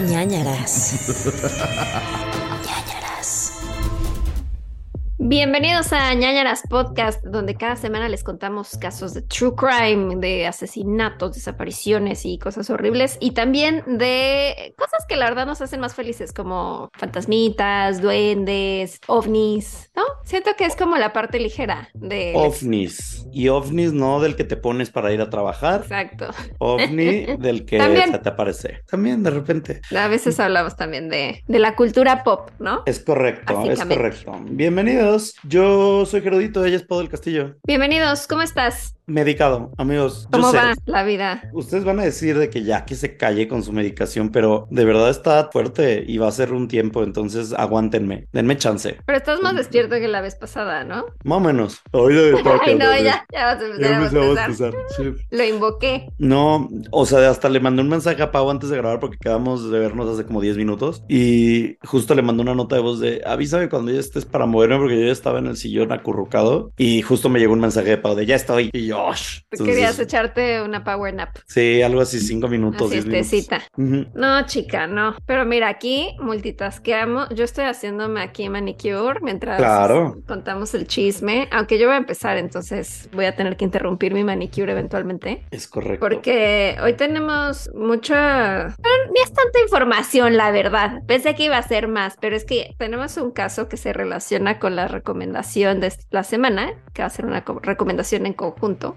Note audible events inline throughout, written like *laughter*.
ñañaras. *laughs* Bienvenidos a ñañaras Podcast, donde cada semana les contamos casos de true crime, de asesinatos, desapariciones y cosas horribles, y también de cosas que la verdad nos hacen más felices, como fantasmitas, duendes, ovnis, ¿no? Siento que es como la parte ligera de... ovnis. Y ovnis no del que te pones para ir a trabajar. Exacto. ovni *laughs* del que También. se te aparece. También de repente. A veces hablamos también de, de la cultura pop, ¿no? Es correcto, es correcto. Bienvenidos. Yo soy Gerudito, ella es Pau del Castillo. Bienvenidos, ¿cómo estás? Medicado, amigos. yo ¿Cómo sé, va la vida? Ustedes van a decir de que ya que se calle con su medicación, pero de verdad está fuerte y va a ser un tiempo, entonces aguántenme, denme chance. Pero estás más despierto que la vez pasada, ¿no? Más o menos. Ahorita *laughs* Ay, no, ya, ya vas a empezar Ya a empezamos a empezar, sí. Lo invoqué. No, o sea, hasta le mandé un mensaje a Pau antes de grabar porque quedamos de vernos hace como 10 minutos y justo le mandé una nota de voz de avísame cuando ya estés para moverme porque yo ya estaba en el sillón acurrucado y justo me llegó un mensaje de Pau de ya estoy y yo, "Osh". Tú Entonces, querías echarte una power nap. sí, algo así, 5 minutos, Una 10 minutos. siestecita. Ujú. No, chica, no. Pero mira, aquí multitasqueamos. Yo estoy haciéndome aquí manicure mientras Claro. contamos el chisme. Aunque yo voy a empezar, entonces voy a tener que interrumpir mi manicure eventualmente. Es correcto. Porque hoy tenemos mucha... bueno, Ni es tanta información, la verdad. Pensé que iba a ser más, pero es que tenemos un caso que se relaciona con la recomendación de la semana, que va a ser una co- recomendación en conjunto.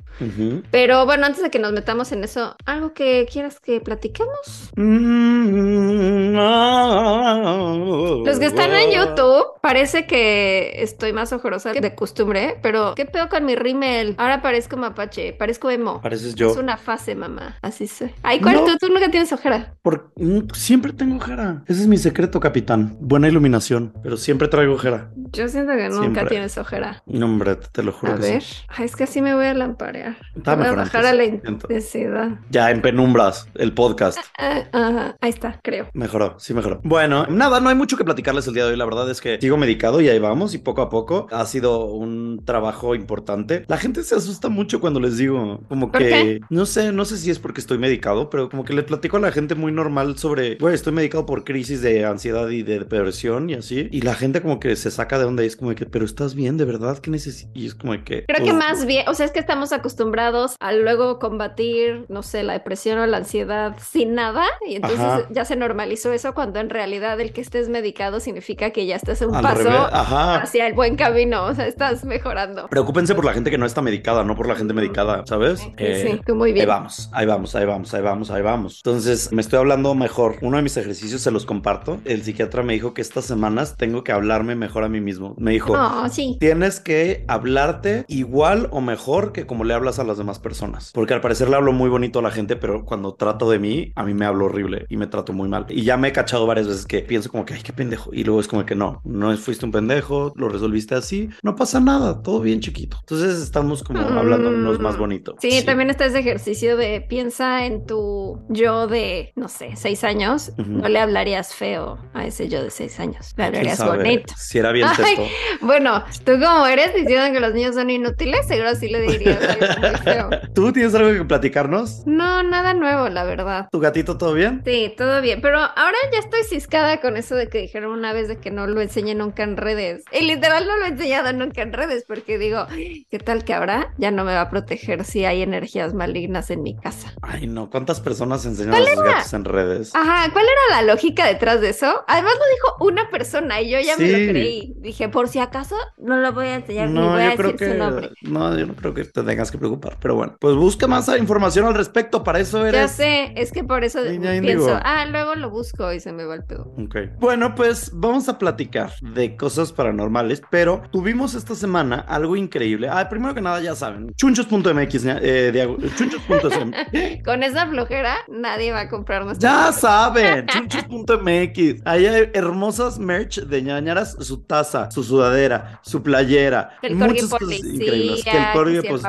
Pero bueno, antes de que nos metamos en eso, ¿algo que quieras que platiquemos? Mm, ah, Los que están en YouTube, parece que estoy más ojorosa que de costumbre, pero ¿qué pedo con mi rímel? Ahora parezco mapache, parezco emo. Pareces yo. Es una fase, mamá. Así soy. Ay, ¿cuál No. tú? Tú nunca tienes ojera. Por- mm, siempre tengo ojera. Ese es mi secreto, capitán. Buena iluminación, pero siempre traigo ojera. Yo siento que nunca Siempre. tienes ojera. No, hombre, te lo juro A que ver. sí. Ay, es que así me voy a lamparear. Está voy a mejor bajar a la intensidad. Ya en penumbras, el podcast. Ah, ajá, ahí está, creo. Mejoró, sí mejoró. Bueno, nada, no hay mucho que platicarles el día de hoy. La verdad es que sigo medicado y ahí vamos y poco a poco ha sido un trabajo importante. La gente se asusta mucho cuando les digo, como ¿Por que, qué? no sé, no sé si es porque estoy medicado, pero como que le platico a la gente muy normal sobre, güey, estoy medicado por crisis de ansiedad y de depresión y así. Y la gente como que se saca de onda y es como que, pero estás bien, de verdad, ¿qué necesitas? Y es como que... Creo que pues, más bien, o sea, es que estamos acostumbrados a luego combatir, no sé, la depresión o la ansiedad sin nada, y entonces Ajá. ya se normalizó eso cuando en realidad el que estés medicado significa que ya estás un al paso hacia el buen camino, o sea, estás mejorando. Preocúpense por la gente que no está medicada, no por la gente medicada, ¿sabes? Sí, Eh, sí, muy Ahí bien. vamos, ahí vamos, ahí vamos, ahí vamos, ahí vamos. Entonces, me estoy hablando mejor. Uno de mis ejercicios se los comparto. El psiquiatra me dijo que estas semanas tengo que hablarme mejor a mí mismo. Me dijo, No, sí. tienes que hablarte igual o mejor que como le hablas a las demás personas. Porque al parecer le hablo muy bonito a la gente, pero cuando trato de mí, a mí me hablo horrible y me trato muy mal. Y ya me he cachado varias veces que pienso como que, ay, qué pendejo. Y luego es como que no, no fuiste un pendejo, lo resolviste así, no pasa nada, todo bien chiquito. Entonces estamos como hablándonos más bonito. Mm. Sí, también está ese ejercicio de piensa en tu yo de, no sé, seis años. No le hablarías feo a ese yo de seis años. Le ¿Quién hablarías bonito. Si era bien *laughs* Ay. Bueno, tú como eres diciendo que los niños son inútiles, seguro sí le dirías muy feo. ¿Tú tienes algo que platicarnos? No, nada nuevo, la verdad. ¿Tu gatito todo bien? Sí, todo bien, pero ahora ya estoy ciscada con eso de que dijeron una vez de que no lo enseñé nunca en redes. Y literal no lo he enseñado nunca en redes porque digo, ¿qué tal que ahora ya no me va a proteger si hay energías malignas en mi casa? Ay, no. ¿Cuántas personas enseñan a sus gatos en redes? Ajá, ¿cuál era la lógica detrás de eso? Además lo dijo una persona y yo ya me lo creí. Dije, por si acaso no lo voy a enseñar ni No, voy a yo creo decir su nombre. que. No, yo no creo que te tengas que preocupar. Pero bueno, pues busca más información al respecto. Para eso Ya eres. sé, es que por eso pienso, ah, luego lo busco y se me va el pedo. Ok. Bueno, pues vamos a platicar de cosas paranormales, pero tuvimos esta semana algo increíble. Ah, primero que nada, ya saben, chunchos.mx, eh, diago- chunchos.mx. *laughs* Con esa flojera, nadie va a comprar nuestra Ya saben, *laughs* chunchos.mx. Ahí hay hermosas merch de ñañaras, su taza, su sudadera, su playera, el muchas cosas policía, increíbles. Que el corgi pues,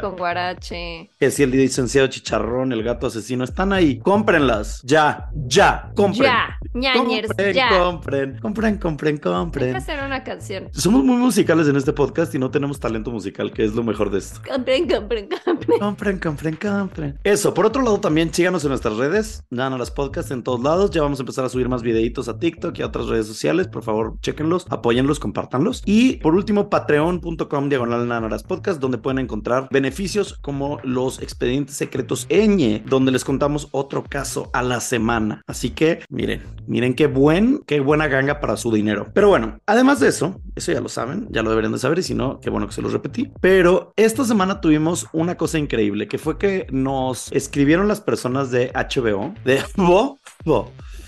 con guarache. Que si el licenciado Chicharrón, el gato asesino, están ahí. Cómprenlas. Ya, ya, compren. Ya, ñañers, compren, ya. compren, compren, compren, compren. Hay que hacer una canción. Somos muy musicales en este podcast y no tenemos talento musical, que es lo mejor de esto. Compren, compren, compren. Compren, compren, compren. Eso, por otro lado, también síganos en nuestras redes, Nana las podcasts en todos lados. Ya vamos a empezar a subir más videitos a TikTok y a otras redes sociales. Por favor, chequenlos, apóyenlos, compártanlos. Y por último, patreon.com diagonal Nana las podcasts, donde pueden encontrar beneficios como los expedientes secretos Eñe, donde les contamos otro caso a la semana. Así que miren, miren qué buen, qué buena ganga para su dinero. Pero bueno, además de eso, eso ya lo saben, ya lo deberían de saber y si no, qué bueno que se los repetí. Pero esta semana tuvimos una cosa increíble, que fue que nos escribieron las personas de HBO, de HBO,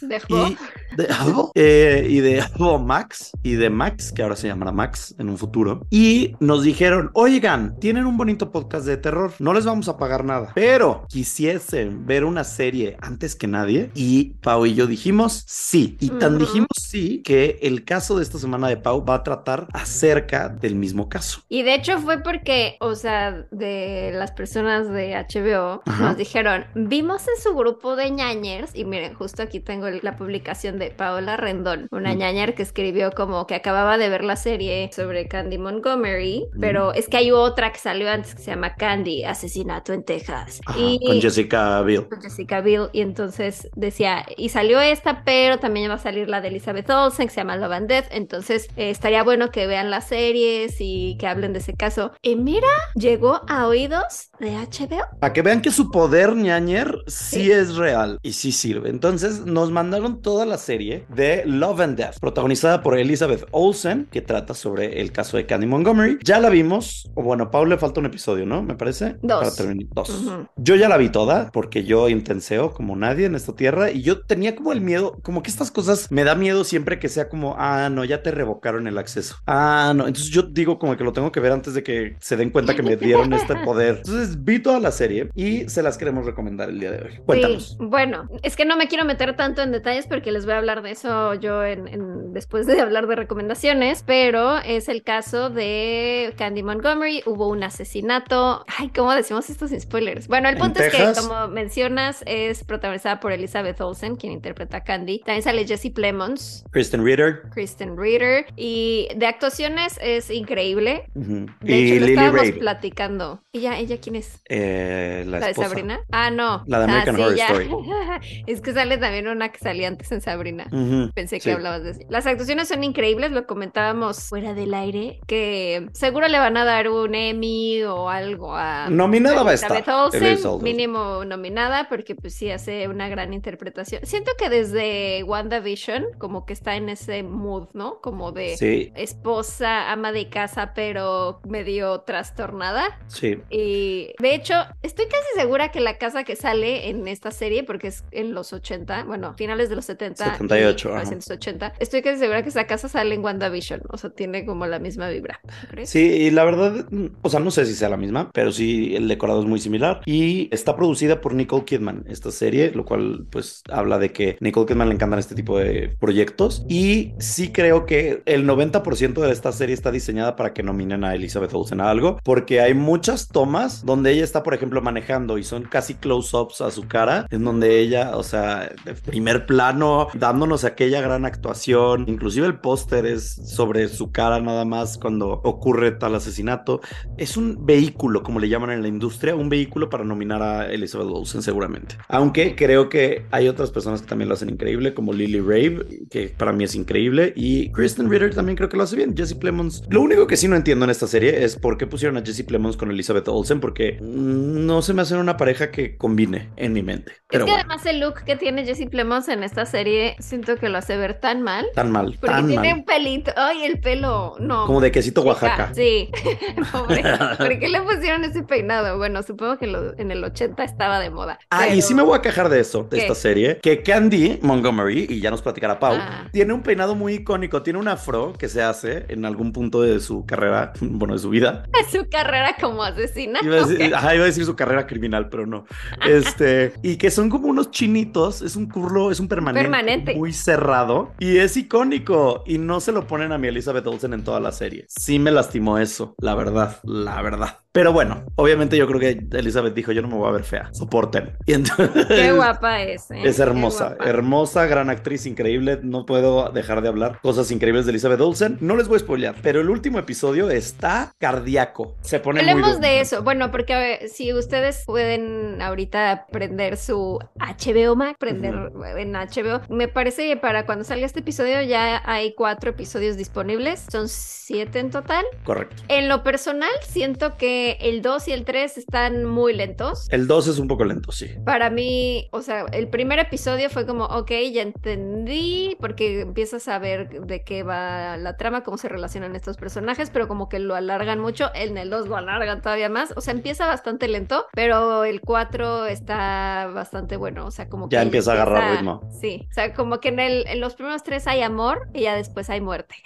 Dejó. y de, eh, y de Max y de Max, que ahora se llamará Max en un futuro. Y nos dijeron, oigan, tienen un bonito podcast de terror, no les vamos a pagar nada, pero quisiesen ver una serie antes que nadie. Y Pau y yo dijimos sí. Y tan dijimos sí que el caso de esta semana de Pau va a tratar acerca del mismo caso. Y de hecho fue porque, o sea, de las personas de HBO Ajá. nos dijeron, vimos en su grupo de ñañers, y miren, justo aquí tengo la publicación de Paola Rendón, una Mm. ñañer que escribió como que acababa de ver la serie sobre Candy Montgomery, Mm. pero es que hay otra que salió antes que se llama Candy, Asesinato en Texas. Ajá, y Con Jessica Biel. con Jessica Biel y entonces decía, y salió esta, pero también va a salir la de Elizabeth Olsen que se llama Love and Death, entonces eh, estaría bueno que vean las series y que hablen de ese caso. Y mira, llegó a oídos de HBO. Para que vean que su poder ñañer sí, Sí. es real y sí sirve. Entonces nos mandaron toda la serie de Love and Death, protagonizada por Elizabeth Olsen, que trata sobre el caso de Candy Montgomery. Ya la vimos, o bueno, a Paul le falta un episodio, ¿no? Me parece. Dos. Para terminar. Dos. Ujú. Yo ya la vi toda porque yo intenseo como nadie en esta tierra y yo tenía como el miedo, como que estas cosas me da miedo siempre que sea como, ah, no, ya te revocaron el acceso. Ah, no. Entonces yo digo como que lo tengo que ver antes de que se den cuenta que me dieron este *laughs* poder. Entonces vi toda la serie y se las queremos recomendar el día de hoy. Cuéntanos. Sí, bueno, es que no me quiero meter tanto en detalles porque les voy a hablar de eso yo en, en- después de *laughs* hablar de recomendaciones, pero es el caso de Candy Montgomery, hubo un asesinato. Ay, ¿cómo decimos esto sin spoilers? Bueno, el ¿En punto es Texas? que, como mencionas, es protagonizada por Elizabeth Olsen, quien interpreta a Candy. También sale Jesse Plemons, Kristen Ritter Kristen Reader, y de actuaciones es increíble. ujú, De y hecho, lo estábamos Ray, platicando. ¿Ella, ella quién es? eh, la, ¿La de. Sabrina? Ah, no. La de Ah, American sí, Horror ya. Story. *laughs* es que sale también una que salía antes en Sabrina. Pensé que sí. hablabas de eso. Las actuaciones son increíbles, lo comentábamos fuera del aire, que seguro le van a dar un Emmy o algo a Nominada va a estar. Olsen, mínimo nominada, porque pues sí hace una gran interpretación. Siento que desde WandaVision, como que está en ese mood, ¿no? Como de Sí, esposa, ama de casa, pero medio trastornada. sí. Y de hecho, estoy casi segura que la casa que sale en esta serie, porque es en los 80, bueno, finales de los 70 78, y ajá. 1980, estoy casi segura que esa casa sale en WandaVision, o sea, tiene como la misma vibra, ¿no crees? Sí, y la verdad, o sea, no sé si sea la misma, pero sí el decorado es muy similar. Y está producida por Nicole Kidman, esta serie, lo cual pues habla de que Nicole Kidman le encantan este tipo de proyectos. Y sí creo que el 90% de esta serie está diseñada para que nominen a Elizabeth Olsen a algo, porque hay muchas tomas donde ella está, por ejemplo, manejando y son casi close-ups a su cara, en donde ella, o sea, de primer plano, dándonos aquella gran actuación. Inclusive el póster es sobre su cara nada más cuando ocurre tal asesinato. Es un vehículo, como le llaman en la industria, un vehículo para nominar a Elizabeth Olsen seguramente. Aunque creo que hay otras personas que también lo hacen increíble, como Lily Rave, que para mí es increíble, y Kristen Ritter también creo que lo hace bien. Jesse Plemons. Lo único que sí no entiendo en esta serie es por qué pusieron a Jesse Plemons con Elizabeth Olsen, porque no se me hace una pareja que combine en mi mente. Es Pero que bueno, además el look que tiene Jesse Plemons en esta serie, siento que lo hace ver tan mal. tan mal, Porque tan tiene mal. un pelito, ay, el pelo, no. Como de quesito Oaxaca. Sí, *laughs* pobre. *laughs* ¿Por qué le pusieron ese peinado? Bueno, supongo que lo- en el 80 estaba de moda. Ah, y sí me voy a quejar de eso, de ¿Qué? esta serie, que Candy Montgomery, y ya nos platicará Pau, Ah. tiene un peinado muy icónico, tiene un afro que se hace en algún punto de su carrera, *laughs* bueno, de su vida. su carrera como asesina. Iba a decir, ajá, iba a decir su carrera criminal, pero no. Este, *laughs* y que son como unos chinitos, es un curlo, es un permanente, Permanente. muy cerrado y es icónico y no se lo ponen a mi Elizabeth Olsen en toda la serie. Sí me lastimó eso, la verdad, la verdad verdad. Pero bueno, obviamente yo creo que Elizabeth dijo, yo no me voy a ver fea, soporten. *laughs* Y entonces, Qué guapa es. ¿eh? Es hermosa, hermosa, gran actriz, increíble. No puedo dejar de hablar cosas increíbles de Elizabeth Olsen. No les voy a spoilear, pero el último episodio está cardíaco. Se pone Hablemos de eso. Bueno, porque a ver, si ustedes pueden ahorita prender su HBO Max, prender en HBO, me parece que para cuando salga este episodio ya hay cuatro episodios disponibles. Son siete en total. Correcto. En lo personal, siento que el 2 y el 3 están muy lentos. El 2 es un poco lento, sí. Para mí, o sea, el primer episodio fue como, ok, ya entendí, porque empiezas a ver de qué va la trama, cómo se relacionan estos personajes, pero como que lo alargan mucho. En el 2 lo alargan todavía más. O sea, empieza bastante lento, pero el 4 está bastante bueno. O sea, como que Ya empieza a agarrar ritmo. Sí, o sea, como que en, el, en los primeros tres hay amor y ya después hay muerte.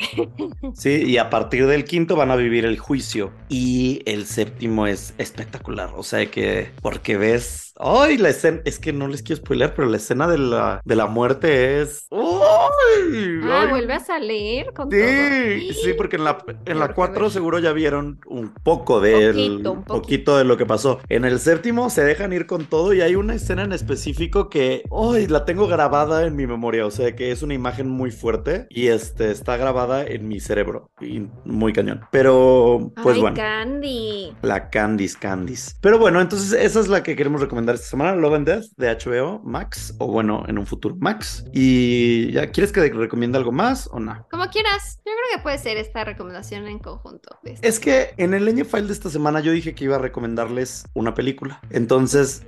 Sí, y a partir del quinto van a vivir el juicio. Y el séptimo es espectacular. O sea que, porque ves. ¡Ay! La escena. Es que no les quiero spoiler, pero la escena de la, de la muerte es. ¡Ay! Ah, Ay, vuelve a salir con todo. Sí, sí, porque en la, en la que 4 ver. seguro ya vieron un poco del Poquito, un poquito. poquito de lo que pasó. En el séptimo se dejan ir con todo y hay una escena en específico que hoy la tengo grabada en mi memoria, o sea que es una imagen muy fuerte y este está grabada en mi cerebro y muy cañón. Pero pues Ay, bueno. Candy. La Candice Candice. Pero bueno, entonces esa es la que queremos recomendar esta semana, Love and Death de HBO Max, o bueno, en un futuro Max. Y ya, ¿quieres que recomiende algo más o no? Como quieras. Yo creo que puede ser esta recomendación en conjunto. Es que en el Leña File de esta semana yo dije que iba a recomendarles una película. Entonces,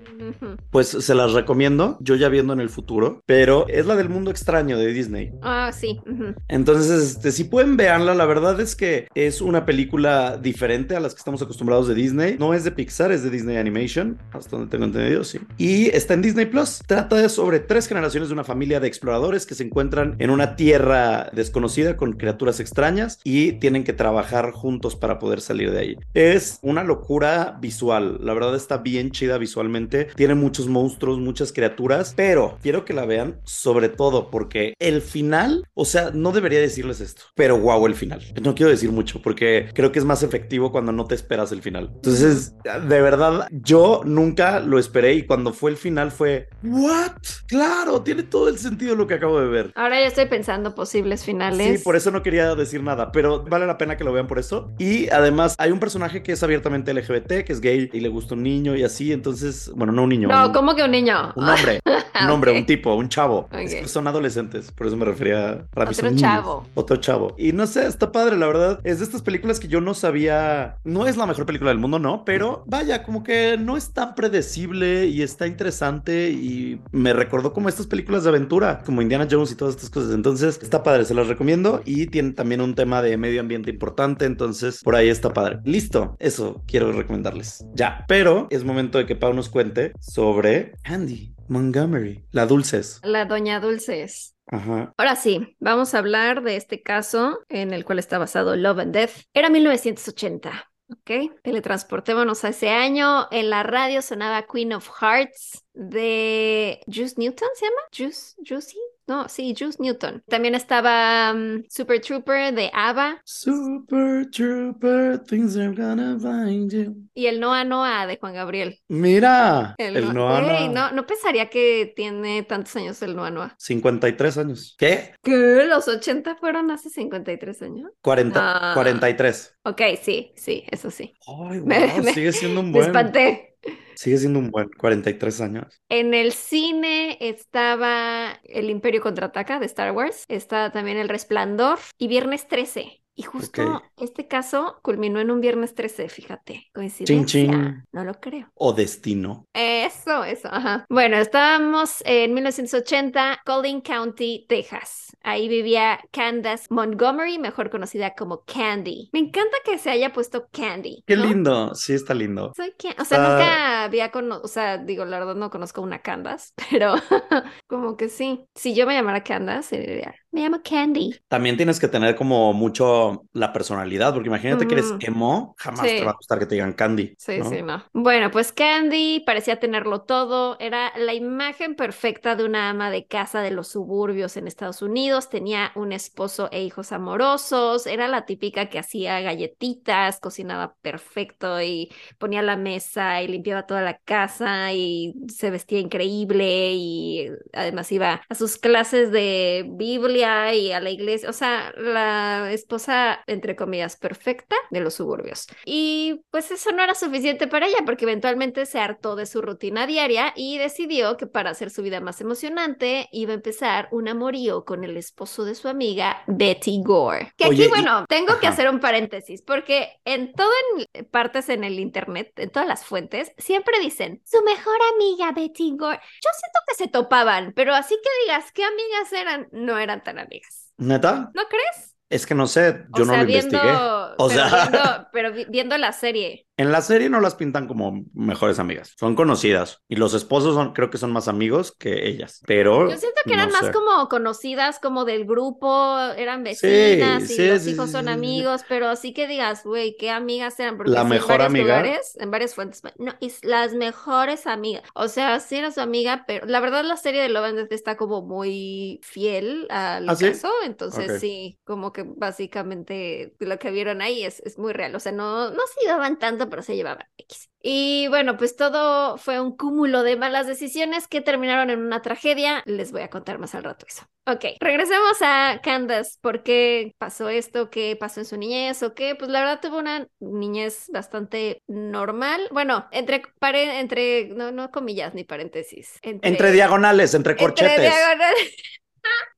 pues se las recomiendo, yo ya viendo en el futuro, pero es la del mundo extraño de Disney. Ah, sí. Entonces, este, si pueden verla, la verdad es que es una película diferente a las que estamos acostumbrados de Disney. No es de Pixar, es de Disney Animation, hasta donde tengo entendido, sí. Y está en Disney Plus. Trata sobre tres generaciones de una familia de exploradores que se encuentran en una tierra desconocida con criaturas extrañas y tienen que trabajar juntos para poder salir de ahí. Es una locura visual. La verdad está bien chida visualmente. Tiene muchos monstruos, muchas criaturas, pero quiero que la vean sobre todo porque el final, o sea, no debería decirles esto, pero wow, el final. No quiero decir mucho porque creo que es más efectivo cuando no te esperas el final. Entonces, de verdad, yo nunca lo esperé y cuando fue el final fue, ¿what? Claro, tiene todo el sentido lo que acabo de ver. Ahora ya estoy pensando posibles finales. Sí, por eso no quería decir nada, pero vale la pena que lo vean por eso. Y además hay un personaje que es abiertamente LGBT, que es gay y le gusta un niño y así, entonces, bueno, no un niño. No, un, ¿cómo que un niño? un hombre, *laughs* un hombre, un tipo, un chavo. Ok. Es que son adolescentes, por eso me refería para mí Otro niños. chavo. Otro chavo. Y no sé, está padre, la verdad. Es de estas películas que yo no sabía. No es la mejor película del mundo, no, pero vaya, como que no es tan predecible y está interesante y me recordó como estas películas de aventura, como Indiana Jones y todas estas cosas. Entonces, está padre, se las recomiendo y tiene también un tema de medio ambiente importante, entonces por ahí está padre. Listo, eso quiero recomendarles. Ya, pero es momento de que Pau nos cuente sobre Andy Montgomery, la Dulces. La Doña Dulces. Ajá. Ahora sí, vamos a hablar de este caso en el cual está basado Love and Death. Era 1980, ¿ok? Teletransportémonos a ese año. En la radio sonaba Queen of Hearts de Juice Newton, ¿se llama? Juice, Juicy? No, sí, Juice Newton. También estaba um, Super Trooper de ABBA Super Trooper, things are gonna find you. y el Noa Noa de Juan Gabriel. Mira, el, No- Noah Güey, Noah. no, no pensaría que tiene tantos años el Noa Noa. 53 años. ¿Qué? ¿Qué? ¿Los 80 fueron hace 53 años? 40, Ah. 43. Ok, sí, sí, eso sí. Ay, Me- wow, me- sigue siendo un Me buen. espanté. Sigue siendo un buen 43 años. En el cine estaba El Imperio Contraataca de Star Wars, está también El Resplandor y Viernes 13. Y justo este caso culminó en un Viernes 13, fíjate. Coincidencia. chin. No lo creo. O Destino. Eso, eso, ajá. Bueno, estábamos en 1980, Collin County, Texas. Ahí vivía Candace Montgomery, mejor conocida como Candy. Me encanta que se haya puesto Candy. Qué ¿no? lindo. Sí, está lindo. Soy o sea, nunca había conocido, o sea, digo, la verdad no conozco una Candace, *laughs* pero *laughs* como que sí. Si yo me llamara Candace, sería Me llamo Candy. También tienes que tener como mucho la personalidad, porque imagínate que eres emo, jamás Sí. te va a gustar que te digan Candy. Sí, ¿no? sí, no. Bueno, pues Candy parecía tenerlo todo. Era la imagen perfecta de una ama de casa de los suburbios en Estados Unidos. Tenía un esposo e hijos amorosos. Era la típica que hacía galletitas, cocinaba perfecto y ponía la mesa y limpiaba toda la casa y se vestía increíble y además iba a sus clases de Biblia y a la iglesia. O sea, la esposa, entre comillas, perfecta de los suburbios. Y pues eso no era suficiente para ella porque eventualmente se hartó de su rutina diaria y decidió que para hacer su vida más emocionante iba a empezar un amorío con el esposo de su amiga Betty Gore. Que Oye, aquí, y- bueno, tengo que hacer un paréntesis porque en todo en partes en el internet, en todas las fuentes, siempre dicen su mejor amiga Betty Gore. Yo siento que se topaban, pero así que digas qué amigas eran, no eran tan amigas. ¿Neta? ¿No crees? Es que no sé, yo o no sea, lo viendo, investigué. O pero sea- viendo, *laughs* pero vi- viendo la serie. En la serie no las pintan como mejores amigas, son conocidas y los esposos son, creo que son más amigos que ellas, pero Yo siento que eran no más sé. como conocidas, como del grupo, eran vecinas y sí, los sí, hijos son amigos, pero así que digas, güey, qué amigas eran, porque La mejor en amiga. lugares, en varias fuentes, no, las mejores amigas, o sea, sí era su amiga, pero la verdad la serie de Love and Death está como muy fiel al ¿Ah, caso, entonces sí, como que básicamente lo que vieron ahí es, es muy real, o sea, no, no se llevaban tanto, pero se llevaban X. Y bueno, pues todo fue un cúmulo de malas decisiones que terminaron en una tragedia. Les voy a contar más al rato eso. Ok, regresemos a Candace. ¿Por qué pasó esto? ¿Qué pasó en su niñez? ¿O qué? Pues la verdad tuvo una niñez bastante normal. Bueno, entre, pare- entre no, no comillas ni paréntesis. Entre diagonales, entre entre corchetes. diagonales.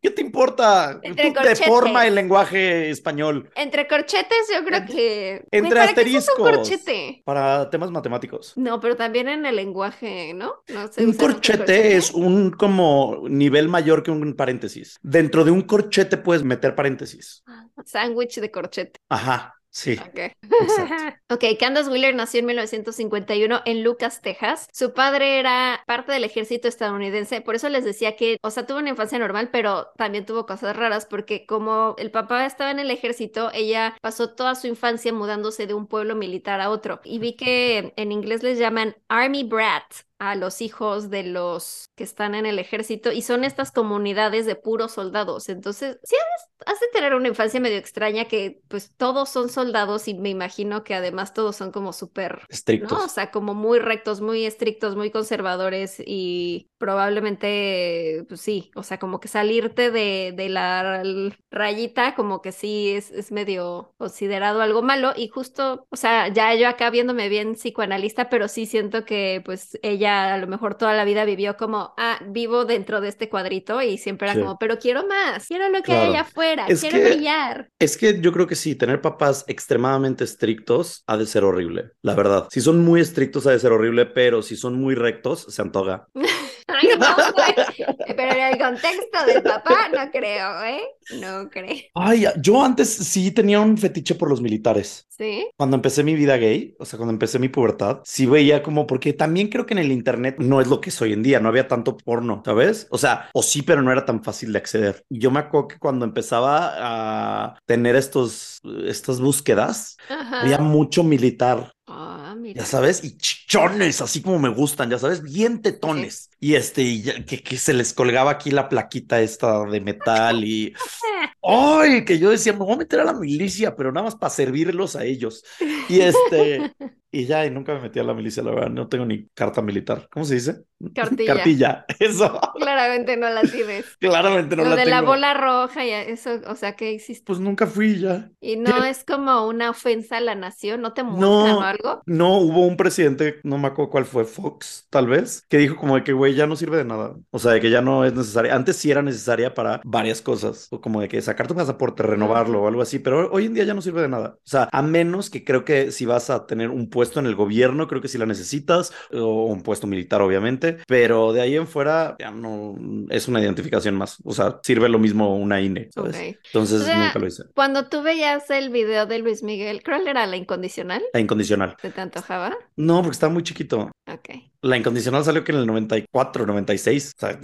¿Qué te importa? Entre Tú deforma el lenguaje español Entre corchetes, yo creo que. entre ¿para qué usas un asteriscos. corchete? para temas matemáticos. No, pero también en el lenguaje, ¿no? No se Un mucho corchete es un como nivel mayor que un paréntesis. Dentro de un corchete puedes meter paréntesis. Sándwich de corchete. Ajá, sí. Ok. *laughs* Ok, Candace Wheeler nació en 1951 en Lucas, Texas. Su padre era parte del ejército estadounidense, por eso les decía que, o sea, tuvo una infancia normal, pero también tuvo cosas raras, porque como el papá estaba en el ejército, ella pasó toda su infancia mudándose de un pueblo militar a otro. Y vi que en inglés les llaman Army Brat a los hijos de los que están en el ejército y son estas comunidades de puros soldados. Entonces, sí, has, has de tener una infancia medio extraña que pues todos son soldados y me imagino que además todos son como súper, Estrictos. ¿no? O sea, como muy rectos, muy estrictos, muy conservadores y probablemente, pues sí, o sea, como que salirte de, de la rayita como que sí es, es medio considerado algo malo y justo, o sea, ya yo acá viéndome bien psicoanalista, pero sí siento que pues ella a lo mejor toda la vida vivió como, ah, vivo dentro de este cuadrito y siempre era Sí. como, pero quiero más, quiero lo que hay allá afuera, Es quiero que- brillar. Es que yo creo que sí, tener papás extremadamente estrictos ha de ser horrible, la verdad. Si son muy estrictos ha de ser horrible, pero si son muy rectos, se antoja. *laughs* Ay, no, *laughs* güey. Pero en el contexto del papá, no creo, ¿eh? No creo. Ay, yo antes sí tenía un fetiche por los militares. ¿Sí? Cuando empecé mi vida gay, o sea, cuando empecé mi pubertad, sí veía como, porque también creo que en el internet no es lo que es hoy en día, no había tanto porno, ¿sabes? O sea, o sí, pero no era tan fácil de acceder. Y yo me acuerdo que cuando empezaba a tener estos, estas búsquedas, Ajá. había mucho militar, mira. ya sabes, y chichones, así como me gustan, ya sabes, bien tetones. Y este, y ya- que, que se les colgaba aquí la plaquita esta de metal y... *laughs* ¡Ay! Que yo decía, me voy a meter a la milicia, pero nada más para servirlos a ellos. Y este... *laughs* Y ya, y nunca me metí a la milicia, la verdad, no tengo ni carta militar. ¿Cómo se dice? Cartilla. *laughs* Cartilla, eso. Claramente no la tienes. *laughs* Claramente no Lo la de la tengo. bola roja y eso, o sea, que hiciste? Pues nunca fui ya. Y no ¿Qué? es como una ofensa a la nación, ¿no te muestran o No, algo? no, hubo un presidente, no me acuerdo cuál fue, Fox, tal vez, que dijo como de que, güey, ya no sirve de nada. O sea, de que ya no es necesaria. Antes sí era necesaria para varias cosas, o como de que sacar tu pasaporte, renovarlo o algo así, pero hoy en día ya no sirve de nada. O sea, a menos que creo que si vas a tener un puesto en el gobierno, creo que sí la necesitas, o un puesto militar, obviamente, pero de ahí en fuera ya no es una identificación más. O sea, sirve lo mismo una INE. Entonces O sea, nunca lo hice. Cuando tú veías el video de Luis Miguel, ¿cuál era la incondicional? La incondicional. ¿Te te antojaba? No, porque estaba muy chiquito. Ok. La incondicional salió que en el 94, 96. O sea,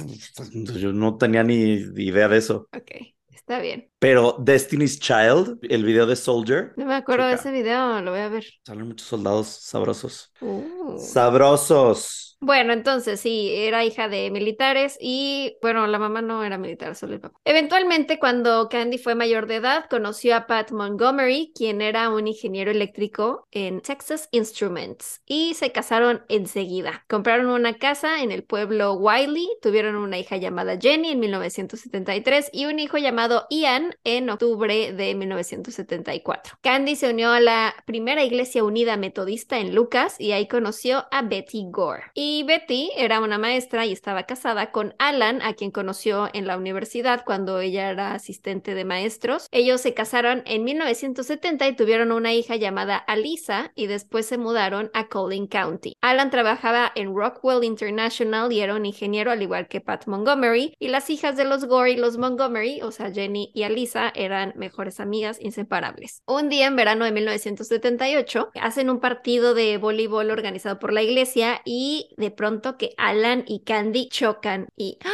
yo no tenía ni idea de eso. Ok, Está bien. Pero Destiny's Child, el video de Soldier, No me acuerdo de ese video, lo voy a ver. salen muchos soldados sabrosos. Uh. Sabrosos. Bueno, entonces sí, era hija de militares y bueno, la mamá no era militar, solo el papá. Eventualmente, cuando Candy fue mayor de edad, conoció a Pat Montgomery, quien era un ingeniero eléctrico en Texas Instruments, y se casaron enseguida. Compraron una casa en el pueblo Wiley, tuvieron una hija llamada Jenny en 1973 y un hijo llamado Ian en octubre de 1974. Candy se unió a la primera iglesia unida metodista en Lucas y ahí conoció a Betty Gore. Y Betty era una maestra y estaba casada con Alan, a quien conoció en la universidad cuando ella era asistente de maestros. Ellos se casaron en 1970 y tuvieron una hija llamada Alisa y después se mudaron a Collin County. Alan trabajaba en Rockwell International y era un ingeniero al igual que Pat Montgomery y las hijas de los Gore y los Montgomery, o sea Jenny y Alisa, eran mejores amigas inseparables. Un día en verano de 1978 hacen un partido de voleibol organizado por la iglesia y de pronto que Alan y Candy chocan y ¡ah!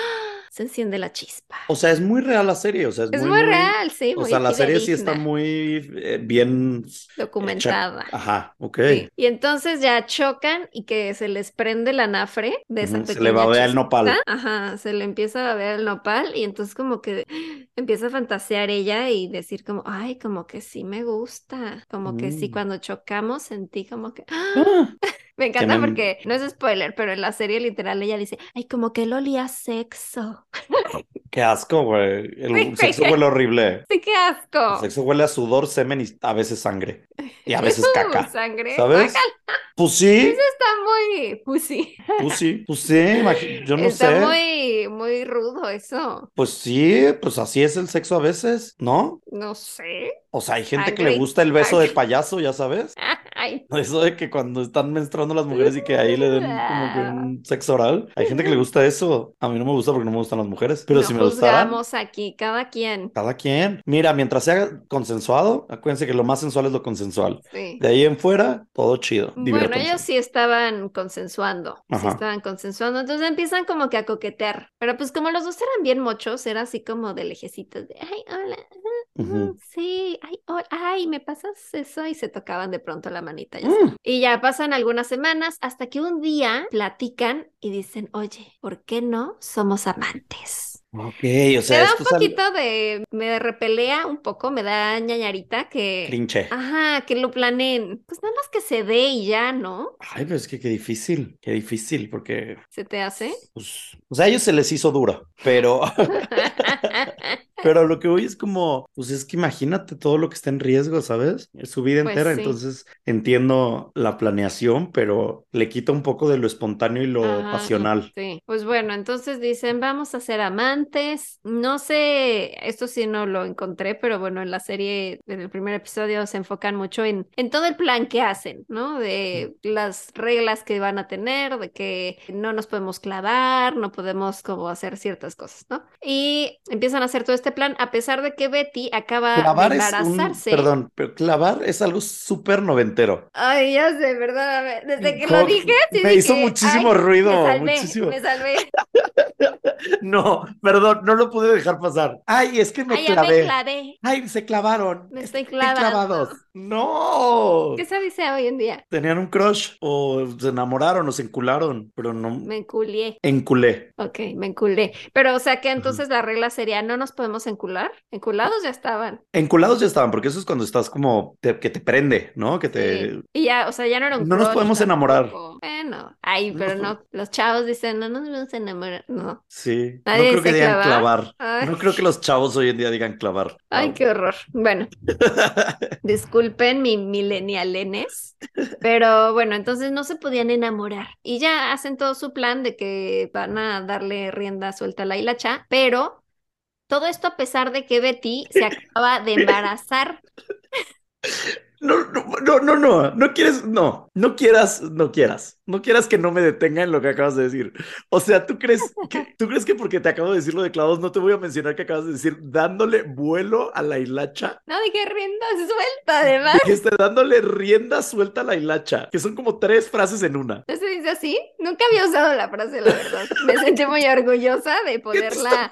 se enciende la chispa. O sea, es muy real la serie. O sea, es, Es muy, real, sí. O muy sea, la serie sí está muy eh, bien documentada. hecha. Ajá, ok. Sí. Y entonces ya chocan y que se les prende la nafre de esa Ujú, se pequeña le babea el chispita. nopal. Ajá, se le empieza a babear el nopal y entonces como que empieza a fantasear ella y decir como, ay, como que sí me gusta, como que sí, Mm. cuando chocamos sentí como que... ¡ah! Me encanta me- porque no es spoiler, pero en la serie literal ella dice, ay, como que él olía sexo. qué asco, güey. El sexo huele horrible. Sí, qué El asco. sexo huele a sudor, semen y a veces sangre. Y a *laughs* veces caca. Sangre. ¿Sabes? Pues sí, Eso está muy pussy. pues sí, pues sí, imagi- yo no está sé. muy, muy rudo eso. Pues sí, pues así es el sexo a veces, ¿no? No sé. O sea, hay gente que le gusta el beso de Ay. payaso, ya sabes. *laughs* Ay, Eso de que cuando están menstruando las mujeres y que ahí le den como que un *laughs* sexo oral. Hay gente que le gusta eso. A mí no me gusta porque no me gustan las mujeres. Pero no si me gustaran, aquí, cada quien. cada quien. Mira, mientras sea consensuado, acuérdense que lo más sensual es lo consensual. Sí. De ahí en fuera, todo chido. Bueno, diviértanse. ellos sí estaban consensuando, sí estaban consensuando, entonces empiezan como que a coquetear, pero pues como los dos eran bien mochos, era así como de lejecitos, de, ay, hola, mm, sí, ay, hola, ay, me pasas eso, y se tocaban de pronto la manita, ya Mm. Y ya pasan algunas semanas hasta que un día platican y dicen, oye, ¿por qué no somos amantes? Ok, o Me sea, da esto un poquito de, me repelea un poco, me da ñañarita que... crinche. Ajá, que lo planeen. Pues nada más que se dé y ya, ¿no? Ay, pero es que qué difícil, qué difícil, porque, ¿Se te hace? pues, o sea, a ellos se les hizo duro, pero, *laughs* *laughs* pero lo que voy es como, pues es que imagínate todo lo que está en riesgo, ¿sabes? Es su vida Pues entera, sí. entonces entiendo la planeación, pero le quita un poco de lo espontáneo y lo Ajá, pasional. Sí, pues bueno, entonces dicen, vamos a ser amantes. No sé, esto sí no lo encontré, pero bueno, en la serie, en el primer episodio, se enfocan mucho en, en todo el plan que hacen, ¿no? De las reglas que van a tener, de que no nos podemos clavar, no podemos como hacer ciertas cosas, ¿no? Y empiezan a hacer todo este plan, a pesar de que Betty acaba Clavar de es un, embarazarse. perdón, pero clavar es algo súper noventero. Ay, ya sé, perdóname. Desde que Como lo dije, sí me hizo muchísimo "Ay, ruido, me salvé, muchísimo. me salvé. *laughs* No, perdón, no lo pude dejar pasar. Ay, es que me Ay, ya me clavé. clavé. Ay, se clavaron. Me estoy clavando. clavados. No. ¿Qué se dice hoy en día? Tenían un crush o se enamoraron o se encularon, pero no Me enculié. enculé. Ok, me enculé. Pero, o sea, que entonces la regla sería, ¿no nos podemos encular? Enculados ya estaban. Enculados ya estaban, porque eso es cuando estás como te- que te prende, ¿no? Que te Sí. Y ya, o sea, ya no era un No nos podemos enamorar. Bueno, ay, pero no, los chavos dicen, no nos vamos a enamorar. No. Sí. No creo que digan clavar. No creo que los chavos hoy en día digan clavar. Ay, qué horror. Bueno, *laughs* disculpen mi milenialenes, pero bueno, entonces no se podían enamorar y ya hacen todo su plan de que van a darle rienda suelta a la hilacha, pero todo esto a pesar de que Betty *laughs* se acaba de embarazar. No, no, no, no, no, no quieres, no, no quieras, no quieras, no quieras que no me detenga en lo que acabas de decir. O sea, ¿tú crees que, *laughs* ¿tú crees que porque te acabo de decir lo de clavos no te voy a mencionar que acabas de decir dándole vuelo a la hilacha? No, dije rienda suelta, *laughs* además. Que esté dándole rienda suelta a la hilacha, que son como tres frases en una. ¿No se dice así? Nunca había usado la frase, la verdad. Me sentí muy orgullosa de poderla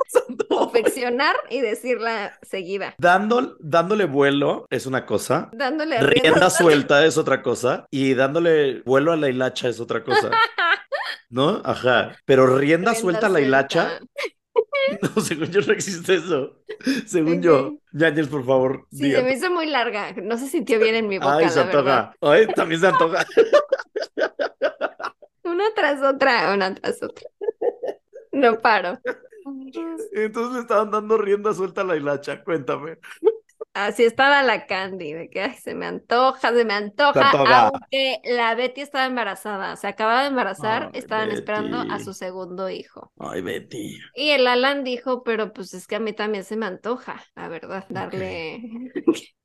confeccionar y decirla seguida. Dándole, dándole vuelo es una cosa. Dándole rienda suelta es otra cosa. Y dándole vuelo a la hilacha es otra cosa. ¿No? Ajá. Pero rienda, suelta a la hilacha. *laughs* No, según yo no existe eso. Según yo. Yáñez, por favor. Sí, se me hizo muy larga. No se sintió bien en mi boca. Ay, se antoja. Ay, también se antoja. *laughs* una tras otra, una tras otra. No paro. Entonces le estaban dando rienda suelta a la hilacha. Cuéntame. Así estaba la Candy, de que se me antoja, se me antoja, aunque la Betty estaba embarazada, se acababa de embarazar, estaban esperando a su segundo hijo. Ay, Betty. Y el Alan dijo, pero pues es que a mí también se me antoja, la verdad, darle...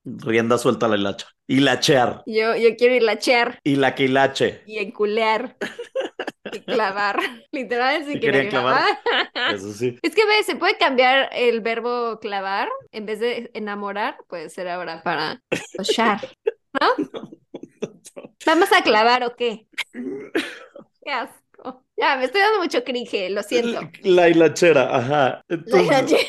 Rienda suelta la hilacha. Y lachear. Yo, yo quiero ir lachear. Y la que hilache. Y enculear. y clavar. *laughs* Literal, si clavar. Eso sí. *laughs* Es que ve, se puede cambiar el verbo clavar. En vez de enamorar, puede ser ahora para cochar. ¿No? *laughs* ¿Vamos a clavar o qué? Qué asco. Ya, me estoy dando mucho cringe, lo siento. La hilachera, ajá. La hilachera.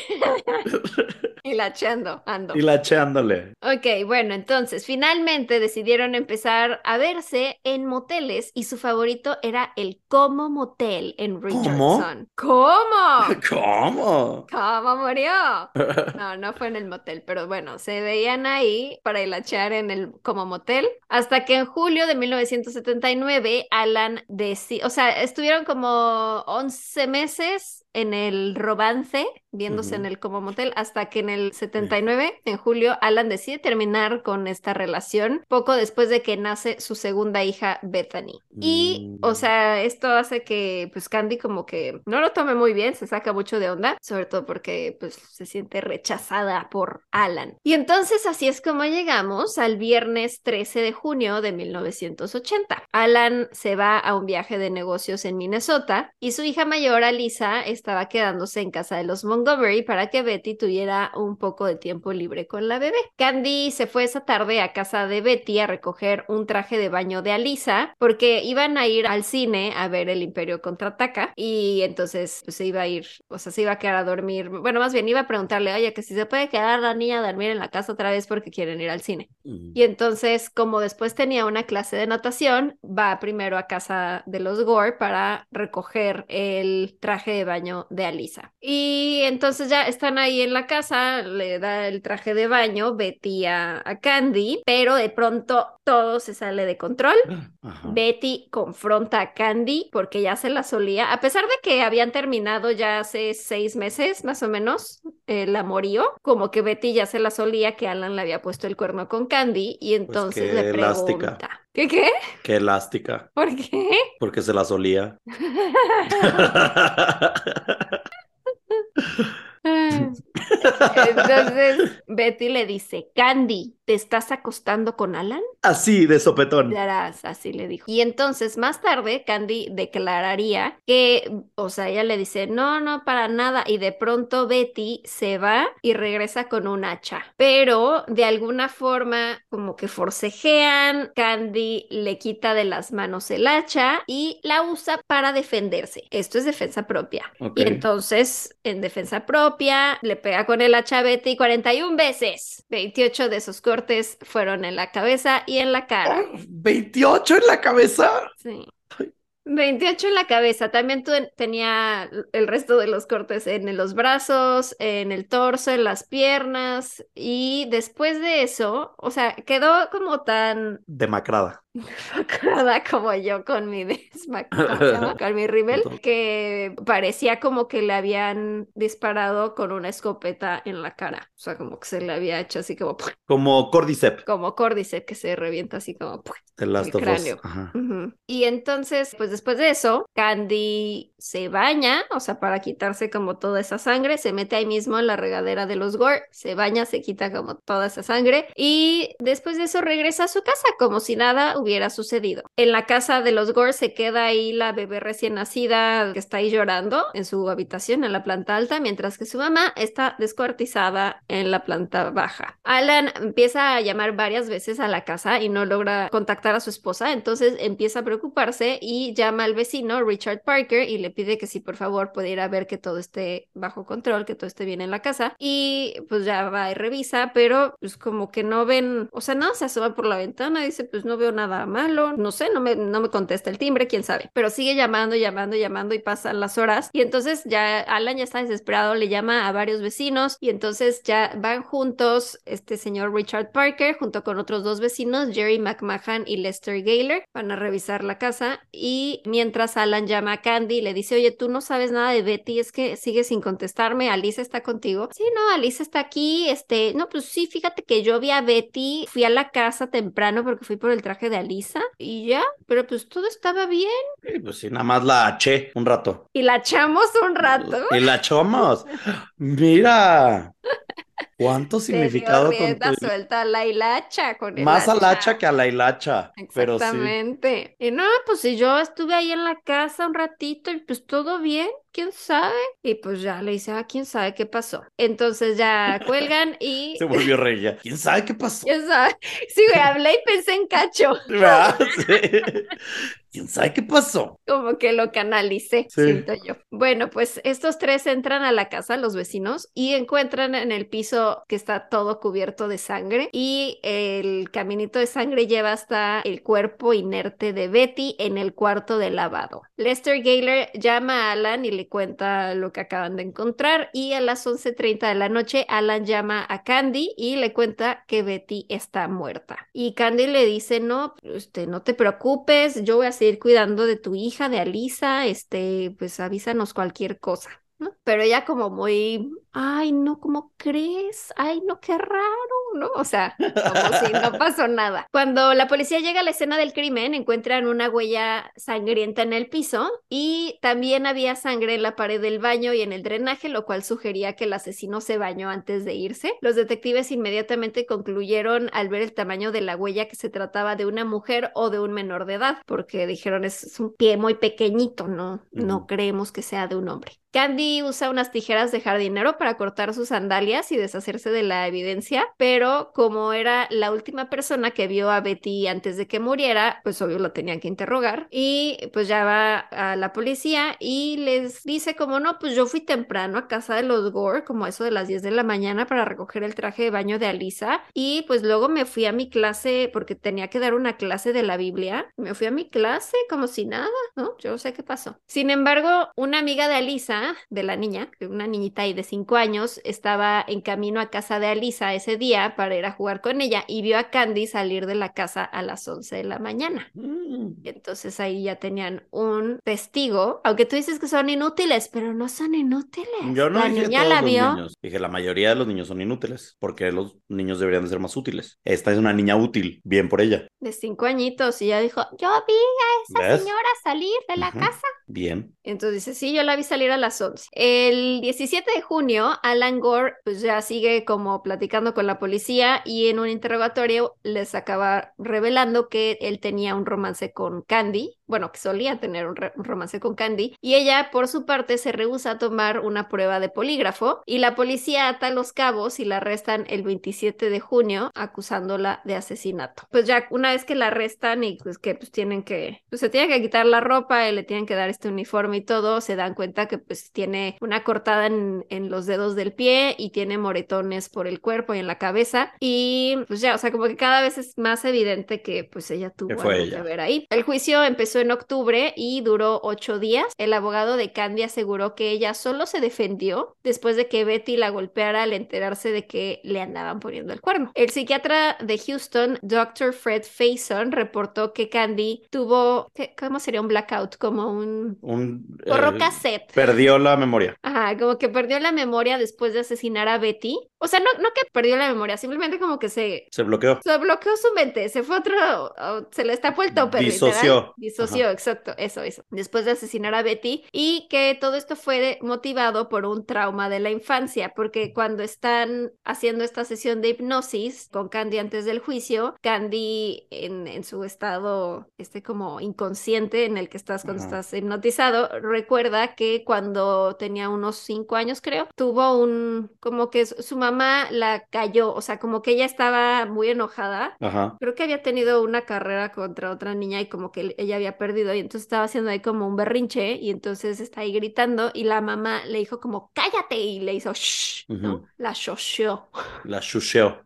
*laughs* Y lacheando, ando. Y lacheándole. Ok, bueno, entonces finalmente decidieron empezar a verse en moteles y su favorito era el Como Motel en Richardson. ¿Cómo? *laughs* ¿Cómo? ¿Cómo murió? *laughs* No, no fue en el motel, pero bueno, se veían ahí para lachear en el Como Motel hasta que en julio de 1979 Alan decidió, o sea, estuvieron como 11 meses en el romance, viéndose en el como motel, hasta que en el 79, en julio, Alan decide terminar con esta relación, poco después de que nace su segunda hija, Bethany. Y, o mm. sea, esto hace que, pues, Candy como que no lo tome muy bien, se saca mucho de onda, sobre todo porque, pues, se siente rechazada por Alan. Y entonces así es como llegamos al viernes 13 de junio de 1980. Alan se va a un viaje de negocios en Minnesota y su hija mayor, Alisa, estaba quedándose en casa de los Montgomery para que Betty tuviera un poco de tiempo libre con la bebé. Candy se fue esa tarde a casa de Betty a recoger un traje de baño de Alisa porque iban a ir al cine a ver El Imperio contraataca y entonces pues, se iba a ir, o sea, se iba a quedar a dormir. Bueno, más bien iba a preguntarle, oye, que si se puede quedar la niña a dormir en la casa otra vez porque quieren ir al cine. Y entonces, como después tenía una clase de natación, va primero a casa de los Gore para recoger el traje de baño de Alisa. Y entonces ya están ahí en la casa, le da el traje de baño Betty a, Candy, pero de pronto todo se sale de control. *gasps* Betty confronta a Candy porque ya se la solía, a pesar de que habían terminado ya hace seis meses más o menos el amorío, como que Betty ya se la solía que Alan le había puesto el cuerno con Candy y pues entonces le pregunta. ¿Qué qué? Qué elástica. ¿Por qué? Porque se la solía. *laughs* *laughs* Entonces Betty le dice, Candy, ¿te estás acostando con Alan? Así, de sopetón. así le dijo. Y entonces más tarde Candy declararía que, o sea, ella le dice, no, no, para nada. Y de pronto Betty se va y regresa con un hacha. Pero de alguna forma, como que forcejean, Candy le quita de las manos el hacha y la usa para defenderse. Esto es defensa propia. Y entonces, en defensa propia, le pega con el hacha a Betty 41 veces. 28 de esos cortes fueron en la cabeza y en la cara. ¿28 en la cabeza? Sí. 28 en la cabeza. También tenía el resto de los cortes en los brazos, en el torso, en las piernas. Y después de eso, o sea, quedó como tan... Demacrada. Demacrada como yo con mi *laughs* desmacrada, *laughs* con mi rebel, que parecía como que le habían disparado con una escopeta en la cara. O sea, como que se le había hecho así como... Como Cordyceps. Como Cordyceps, que se revienta así como... El, el cráneo. Y entonces, pues después de eso, Candy se baña, o sea, para quitarse como toda esa sangre, se mete ahí mismo en la regadera de los Gore, se baña, se quita como toda esa sangre y después de eso regresa a su casa como si nada hubiera sucedido. En la casa de los Gore se queda ahí la bebé recién nacida que está ahí llorando en su habitación en la planta alta, mientras que su mamá está descuartizada en la planta baja. Alan empieza a llamar varias veces a la casa y no logra contactar a su esposa, entonces empieza a preocuparse y llama al vecino Richard Parker y le pide que si por favor pudiera ver que todo esté bajo control, que todo esté bien en la casa y pues ya va y revisa, pero pues como que no ven, o sea, no se asoma por la ventana, dice pues no veo nada malo, no sé, no me, no me contesta el timbre, quién sabe, pero sigue llamando, llamando, llamando y pasan las horas y entonces ya Alan ya está desesperado, le llama a varios vecinos y entonces ya van juntos este señor Richard Parker junto con otros dos vecinos, Jerry McMahon y Lester Gaylor, van a revisar la casa y mientras Alan llama a Candy le dice, oye, tú no sabes nada de Betty, es que sigue sin contestarme, Alice está contigo. Sí, no, Alice está aquí, este, no, pues sí, fíjate que yo vi a Betty, fui a la casa temprano porque fui por el traje de Alisa y ya, pero pues todo estaba bien. Sí, pues sí, nada más la eché un rato. Y la echamos un rato. Y la echamos. *laughs* Mira. ¿Cuánto significado con tu... suelta a la hilacha con Más a la hacha que a la hilacha. Exactamente. Y no, pues si yo estuve ahí en la casa un ratito y pues todo bien, quién sabe. Y pues ya le dice, ah, quién sabe qué pasó. Entonces ya *laughs* cuelgan y. Se volvió rey ¿Quién sabe qué pasó? ¿Quién sabe? Sí, güey, hablé y pensé en cacho. *laughs* *laughs* ¿Quién sabe qué pasó? Como que lo canalicé, siento yo. Bueno, pues estos tres entran a la casa, los vecinos, y encuentran en el piso que está todo cubierto de sangre y el caminito de sangre lleva hasta el cuerpo inerte de Betty en el cuarto de lavado. Lester Gaylor llama a Alan y le cuenta lo que acaban de encontrar y a las 11.30 de la noche Alan llama a Candy y le cuenta que Betty está muerta. Y Candy le dice, no, este, no te preocupes, yo voy a seguir cuidando de tu hija, de Alisa, este, pues avísanos cualquier cosa. Pero ella como muy, ay, no, ¿cómo crees? Ay, no, qué raro, ¿no? O sea, como si no *laughs* pasó nada. Cuando la policía llega a la escena del crimen, encuentran una huella sangrienta en el piso y también había sangre en la pared del baño y en el drenaje, lo cual sugería que el asesino se bañó antes de irse. Los detectives inmediatamente concluyeron al ver el tamaño de la huella que se trataba de una mujer o de un menor de edad, porque dijeron es un pie muy pequeñito, no, no creemos que sea de un hombre. Candy usa unas tijeras de jardinero para cortar sus sandalias y deshacerse de la evidencia, pero como era la última persona que vio a Betty antes de que muriera, pues obvio lo tenían que interrogar y pues ya va a la policía y les dice como no, pues yo fui temprano a casa de los Gore, como eso de las 10 de la mañana para recoger el traje de baño de Alisa y pues luego me fui a mi clase porque tenía que dar una clase de la Biblia, me fui a mi clase como si nada, ¿no? Yo no sé qué pasó. Sin embargo, una amiga de Alisa de la niña, una niñita ahí de cinco años, estaba en camino a casa de Alisa ese día para ir a jugar con ella y vio a Candy salir de la casa a las 11 de la mañana. Mm. Entonces ahí ya tenían un testigo, aunque tú dices que son inútiles, pero no son inútiles. Yo no la niña la vio. Dije, la mayoría de los niños son inútiles, porque los niños deberían de ser más útiles. Esta es una niña útil, bien por ella. De cinco añitos y ya dijo, yo vi a esa señora salir de la casa. Bien. Entonces dice, sí, yo la vi salir a las el 17 de junio, Alan Gore pues ya sigue como platicando con la policía y en un interrogatorio les acaba revelando que él tenía un romance con Candy, bueno, que solía tener un, romance con Candy, y ella por su parte se rehúsa a tomar una prueba de polígrafo y la policía ata los cabos y la arrestan el 27 de junio acusándola de asesinato. Pues ya una vez que la arrestan y pues que pues tienen que, pues se tiene que quitar la ropa y le tienen que dar este uniforme y todo, se dan cuenta que pues tiene una cortada en, en los dedos del pie y tiene moretones por el cuerpo y en la cabeza y pues ya, o sea, como que cada vez es más evidente que pues ella tuvo algo que ver ahí. El juicio empezó en octubre y duró ocho días. El abogado de Candy aseguró que ella solo se defendió después de que Betty la golpeara al enterarse de que le andaban poniendo el cuerno. El psiquiatra de Houston, Dr. Fred Faison, reportó que Candy tuvo, ¿cómo sería un blackout? Como un un... Borró eh, cassette. Perdió la memoria. Ajá, como que perdió la memoria después de asesinar a Betty. O sea, no, no que perdió la memoria, simplemente como que se, Se bloqueó. se bloqueó su mente, se fue otro, o- se le está el topper. literal. Disoció. Disoció, exacto, eso, eso. Después de asesinar a Betty y que todo esto fue motivado por un trauma de la infancia, porque cuando están haciendo esta sesión de hipnosis con Candy antes del juicio, Candy en, en su estado, este como inconsciente en el que estás cuando estás hipnotizado, recuerda que cuando tenía unos cinco años, creo, tuvo un, como que su mamá la cayó, o sea, como que ella estaba muy enojada. Creo que había tenido una carrera contra otra niña y como que ella había perdido y entonces estaba haciendo ahí como un berrinche y entonces está ahí gritando y la mamá le dijo como cállate y le hizo shh, ¿no? Ujú. La shosheó. La chucheó.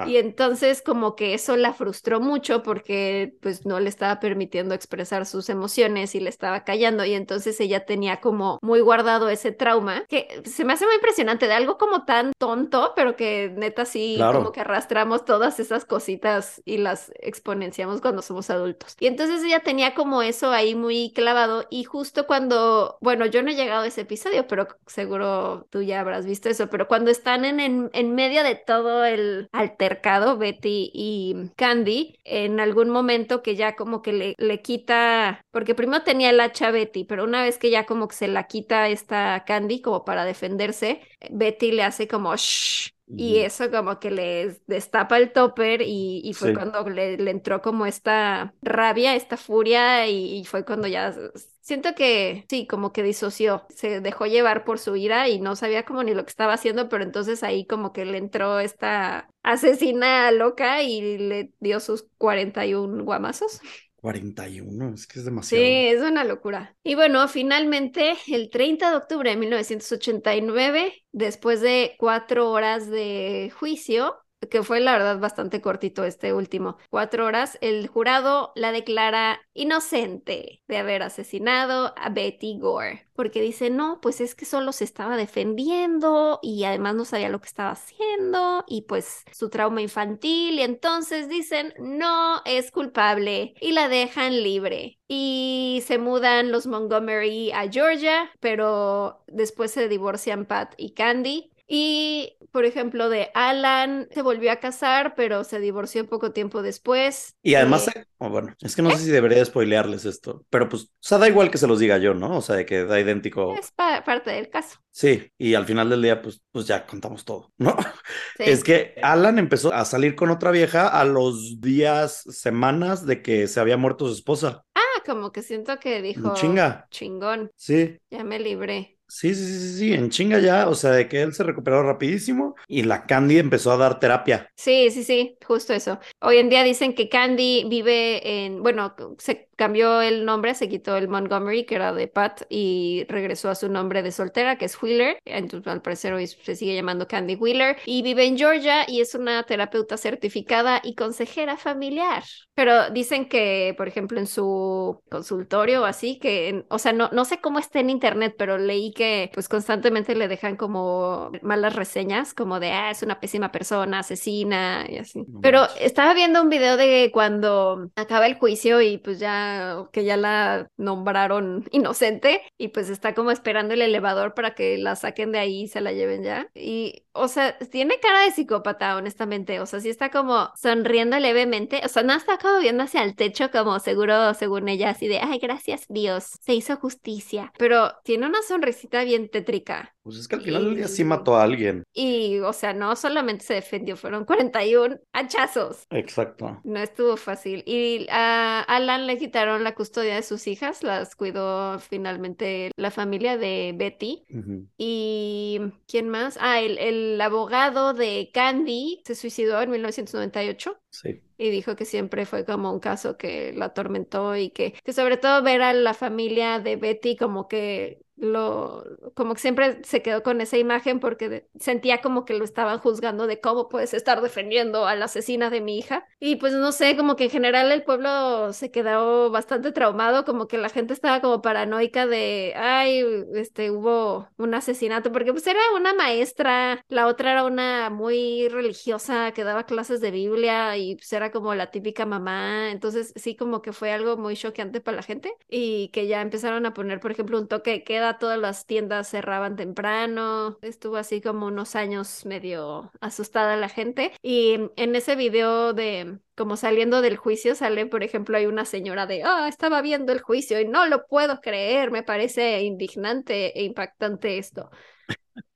Ah. Y entonces como que eso la frustró mucho porque pues no le estaba permitiendo expresar sus emociones y le estaba callando y entonces ella tenía como muy guardado ese trauma que se me hace muy impresionante de algo como tan tonto pero que neta sí Claro. como que arrastramos todas esas cositas y las exponenciamos cuando somos adultos. Y entonces ella tenía como eso ahí muy clavado y justo cuando, bueno, yo no he llegado a ese episodio, pero seguro tú ya habrás visto eso, pero cuando están en, en, en medio de todo el altercado, Betty y Candy, en algún momento que ya como que le, le quita, porque primero tenía el hacha Betty, pero una vez que ya como que se la quita esta Candy como para defenderse, Betty le hace como shh. Y eso como que le destapa el topper y, y fue Sí. cuando le, le entró como esta rabia, esta furia y, y fue cuando ya siento que sí, como que disoció, se dejó llevar por su ira y no sabía como ni lo que estaba haciendo, pero entonces ahí como que le entró esta asesina loca y le dio sus 41 guamazos. 41, es que es demasiado. Sí, es una locura. Y bueno, finalmente, el 30 de octubre de 1989, después de cuatro horas de juicio, que fue la verdad bastante cortito este último, cuatro horas, el jurado la declara inocente de haber asesinado a Betty Gore, porque dice, no, pues es que solo se estaba defendiendo y además no sabía lo que estaba haciendo y pues su trauma infantil y entonces dicen, no es culpable y la dejan libre. Y se mudan los Montgomery a Georgia, pero después se divorcian Pat y Candy. Y, por ejemplo, de Alan se volvió a casar, pero se divorció poco tiempo después. Y además, Eh, oh, bueno, es que no sé si debería spoilearles esto, pero pues, o sea, da igual que se los diga yo, ¿no? O sea, de que da idéntico. es pa- parte del caso. Sí, y al final del día, pues, pues ya contamos todo, ¿no? *laughs* Sí. Es que Alan empezó a salir con otra vieja a los días, semanas de que se había muerto su esposa. Ah, como que siento que dijo, chinga. chingón, Sí, ya me libré. Sí, sí, sí, sí, en chinga ya, o sea, de que él se recuperó rapidísimo y la Candy empezó a dar terapia. Sí, sí, sí, justo eso. Hoy en día dicen que Candy vive en, bueno, se cambió el nombre, se quitó el Montgomery, que era de Pat, y regresó a su nombre de soltera, que es Wheeler. Entonces, al parecer hoy se sigue llamando Candy Wheeler. Y vive en Georgia y es una terapeuta certificada y consejera familiar. Pero dicen que, por ejemplo, en su consultorio o así, que, o sea, no, no sé cómo está en internet, pero leí que pues constantemente le dejan como malas reseñas, como de, ah, es una pésima persona, asesina y así. No Pero estaba viendo un video de cuando acaba el juicio y pues ya, que ya la nombraron inocente y pues está como esperando el elevador para que la saquen de ahí y se la lleven ya. Y, o sea, tiene cara de psicópata, honestamente. O sea, sí está como sonriendo levemente. O sea, no está como viendo hacia el techo como seguro, según ella, así de, ay, gracias Dios, se hizo justicia. Pero tiene una sonrisita bien tétrica. Pues es que al final del día sí mató a alguien. Y, o sea, no solamente se defendió, fueron 41 hachazos. Exacto. No estuvo fácil. Y a Alan le quitaron la custodia de sus hijas, las cuidó finalmente la familia de Betty. ¿Y quién más? Ah, el, el abogado de Candy se suicidó en 1998 Sí. y dijo que siempre fue como un caso que la atormentó y que, que sobre todo ver a la familia de Betty como que lo, como que siempre se quedó con esa imagen porque sentía como que lo estaban juzgando de cómo puedes estar defendiendo a la asesina de mi hija. Y pues no sé, como que en general el pueblo se quedó bastante traumado, como que la gente estaba como paranoica de, ay, este, hubo un asesinato, porque pues era una maestra, la otra era una muy religiosa que daba clases de Biblia y pues era como la típica mamá, entonces sí como que fue algo muy choqueante para la gente y que ya empezaron a poner, por ejemplo, un toque de queda, todas las tiendas cerraban temprano, estuvo así como unos años medio asustada la gente y en ese video de como saliendo del juicio sale, por ejemplo, hay una señora de, ah, estaba viendo el juicio y no lo puedo creer, me parece indignante e impactante esto.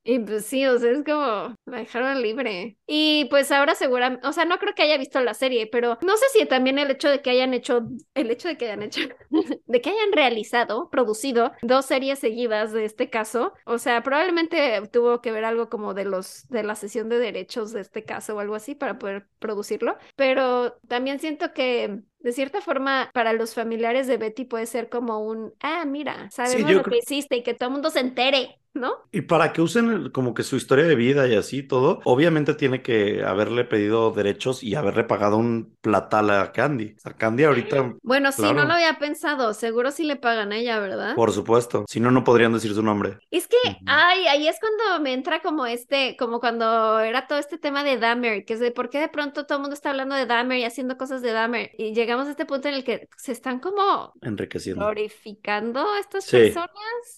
Y pues sí, o sea, es como la dejaron libre. Y pues ahora seguramente, o sea, no creo que haya visto la serie, pero no sé si también el hecho de que hayan hecho, el hecho de que hayan hecho, *laughs* de que hayan realizado, producido dos series seguidas de este caso, o sea, probablemente tuvo que ver algo como de los, de la sesión de derechos de este caso o algo así para poder producirlo, pero también siento que de cierta forma, para los familiares de Betty puede ser como un, ah, mira, sabemos lo que hiciste y que todo el mundo se entere. ¿No? Y para que usen como que su historia de vida y así todo, obviamente tiene que haberle pedido derechos y haberle pagado un platal a Candy. Sea, Candy ahorita. Bueno, sí, no lo había pensado. Seguro sí le pagan a ella, ¿verdad? Por supuesto. Si no, no podrían decir su nombre. Es que, ay, ahí es cuando me entra como este, como cuando era todo este tema de Dahmer, que es de por qué de pronto todo el mundo está hablando de Dahmer y haciendo cosas de Dahmer. Y llegamos a este punto en el que se están como enriqueciendo. Glorificando a estas personas.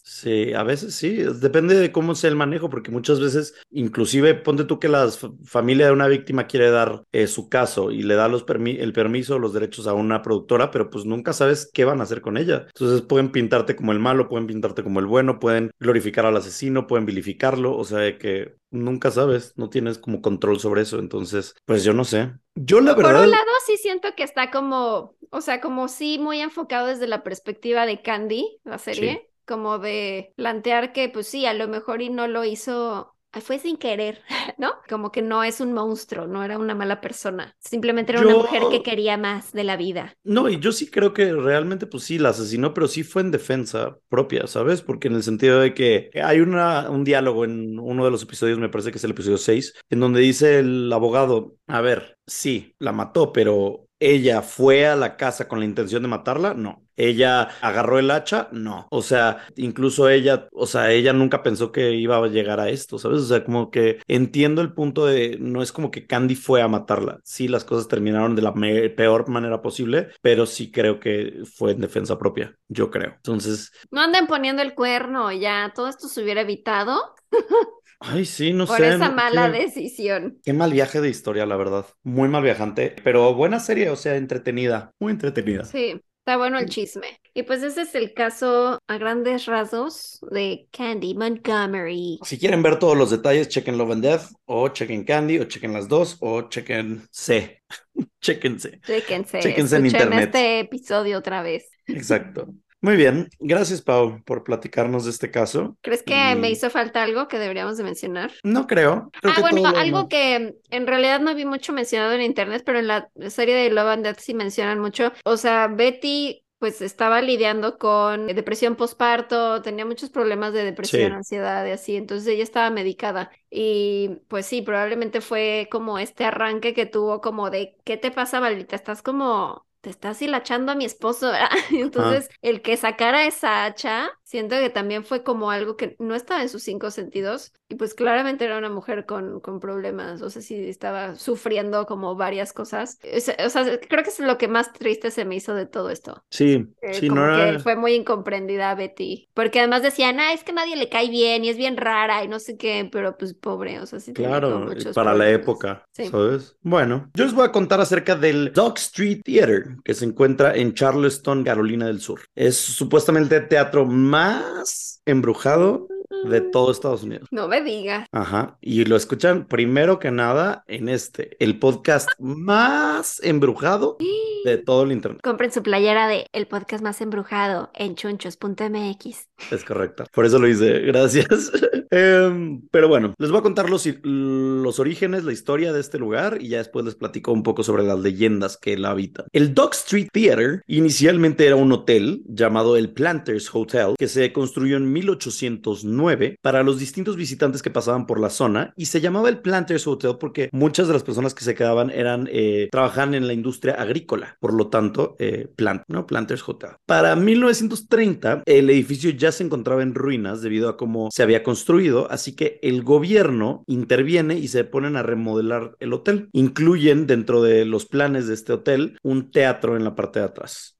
Sí, a veces sí depende de cómo sea el manejo, porque muchas veces, inclusive, ponte tú que la familia de una víctima quiere dar eh, su caso y le da los el permiso, los derechos a una productora, pero pues nunca sabes qué van a hacer con ella. Entonces pueden pintarte como el malo, pueden pintarte como el bueno, pueden glorificar al asesino, pueden vilificarlo, o sea que nunca sabes, no tienes como control sobre eso, entonces, pues yo no sé. Yo la verdad... Por un lado sí siento que está como, o sea, como sí muy enfocado desde la perspectiva de Candy, la serie como de plantear que pues sí, a lo mejor y no lo hizo fue sin querer, *laughs* ¿no? Como que no es un monstruo, no era una mala persona, simplemente era una mujer que quería más de la vida. No, y yo sí creo que realmente, pues sí, la asesinó, pero sí fue en defensa propia, ¿sabes? Porque en el sentido de que hay una, un diálogo en uno de los episodios, me parece que es el episodio 6, en donde dice el abogado, a ver, sí, la mató, pero ella fue a la casa con la intención de matarla, no. Ella agarró el hacha, no. O sea, incluso ella, o sea, ella nunca pensó que iba a llegar a esto, ¿sabes? O sea, como que entiendo el punto de, no es como que Candy fue a matarla. Sí, las cosas terminaron de la peor manera posible, pero sí creo que fue en defensa propia, yo creo. Entonces... No anden poniendo el cuerno, ya, todo esto se hubiera evitado. *laughs* Ay, sí, no sé. Por esa mala decisión. Qué mal viaje de historia, la verdad. Muy mal viajante, pero buena serie, o sea, entretenida. Muy entretenida. Sí. Está bueno el chisme. Y pues ese es el caso a grandes rasgos de Candy Montgomery. Si quieren ver todos los detalles, chequen Love and Death, o chequen Candy, o chequen las dos, o chequen C. *laughs* Chequense. Chequense. Chequense en internet. este episodio otra vez. Exacto. Muy bien, gracias Pau por platicarnos de este caso. ¿Crees que me hizo falta algo que deberíamos de mencionar? No creo. ah, bueno, algo que en realidad no vi mucho mencionado en internet, pero en la serie de Love and Death sí mencionan mucho. O sea, Betty pues estaba lidiando con depresión postparto, tenía muchos problemas de depresión, ansiedad y así, entonces ella estaba medicada y pues sí, probablemente fue como este arranque que tuvo como de, ¿qué te pasa, Valita? Estás como te estás hilachando a mi esposo, ¿verdad? *laughs* Entonces, el que sacara esa hacha, siento que también fue como algo que no estaba en sus cinco sentidos. Y pues claramente era una mujer con, con problemas, o sea, sí estaba sufriendo como varias cosas. O sea, creo que es lo que más triste se me hizo de todo esto. Sí, eh, sí, no que fue muy incomprendida Betty. Porque además decían, ah, es que nadie le cae bien y es bien rara y no sé qué, pero pues pobre, o sea, sí Claro, para la época, ¿sabes? Bueno, yo les voy a contar acerca del Dog Street Theater, que se encuentra en Charleston, Carolina del Sur. Es supuestamente el teatro más embrujado de todo Estados Unidos. No me digas. Ajá. Y lo escuchan primero que nada en este, el podcast más embrujado de *gasps* todo el internet. Compren su playera de el podcast más embrujado en chunchos.mx. Es correcto. Por eso lo hice. Gracias. *laughs* Em, pero bueno, les voy a contar los, los orígenes, la historia de este lugar y ya después les platico un poco sobre las leyendas que la habitan. El Dog Street Theater inicialmente era un hotel llamado el Planters Hotel que se construyó en 1809 para los distintos visitantes que pasaban por la zona y se llamaba el Planters Hotel porque muchas de las personas que se quedaban eran eh, trabajaban en la industria agrícola, por lo tanto, eh, plant, ¿no? Planters Hotel. Para 1930 el edificio ya se encontraba en ruinas debido a cómo se había construido, así que el gobierno interviene y se ponen a remodelar el hotel. Incluyen dentro de los planes de este hotel un teatro en la parte de atrás.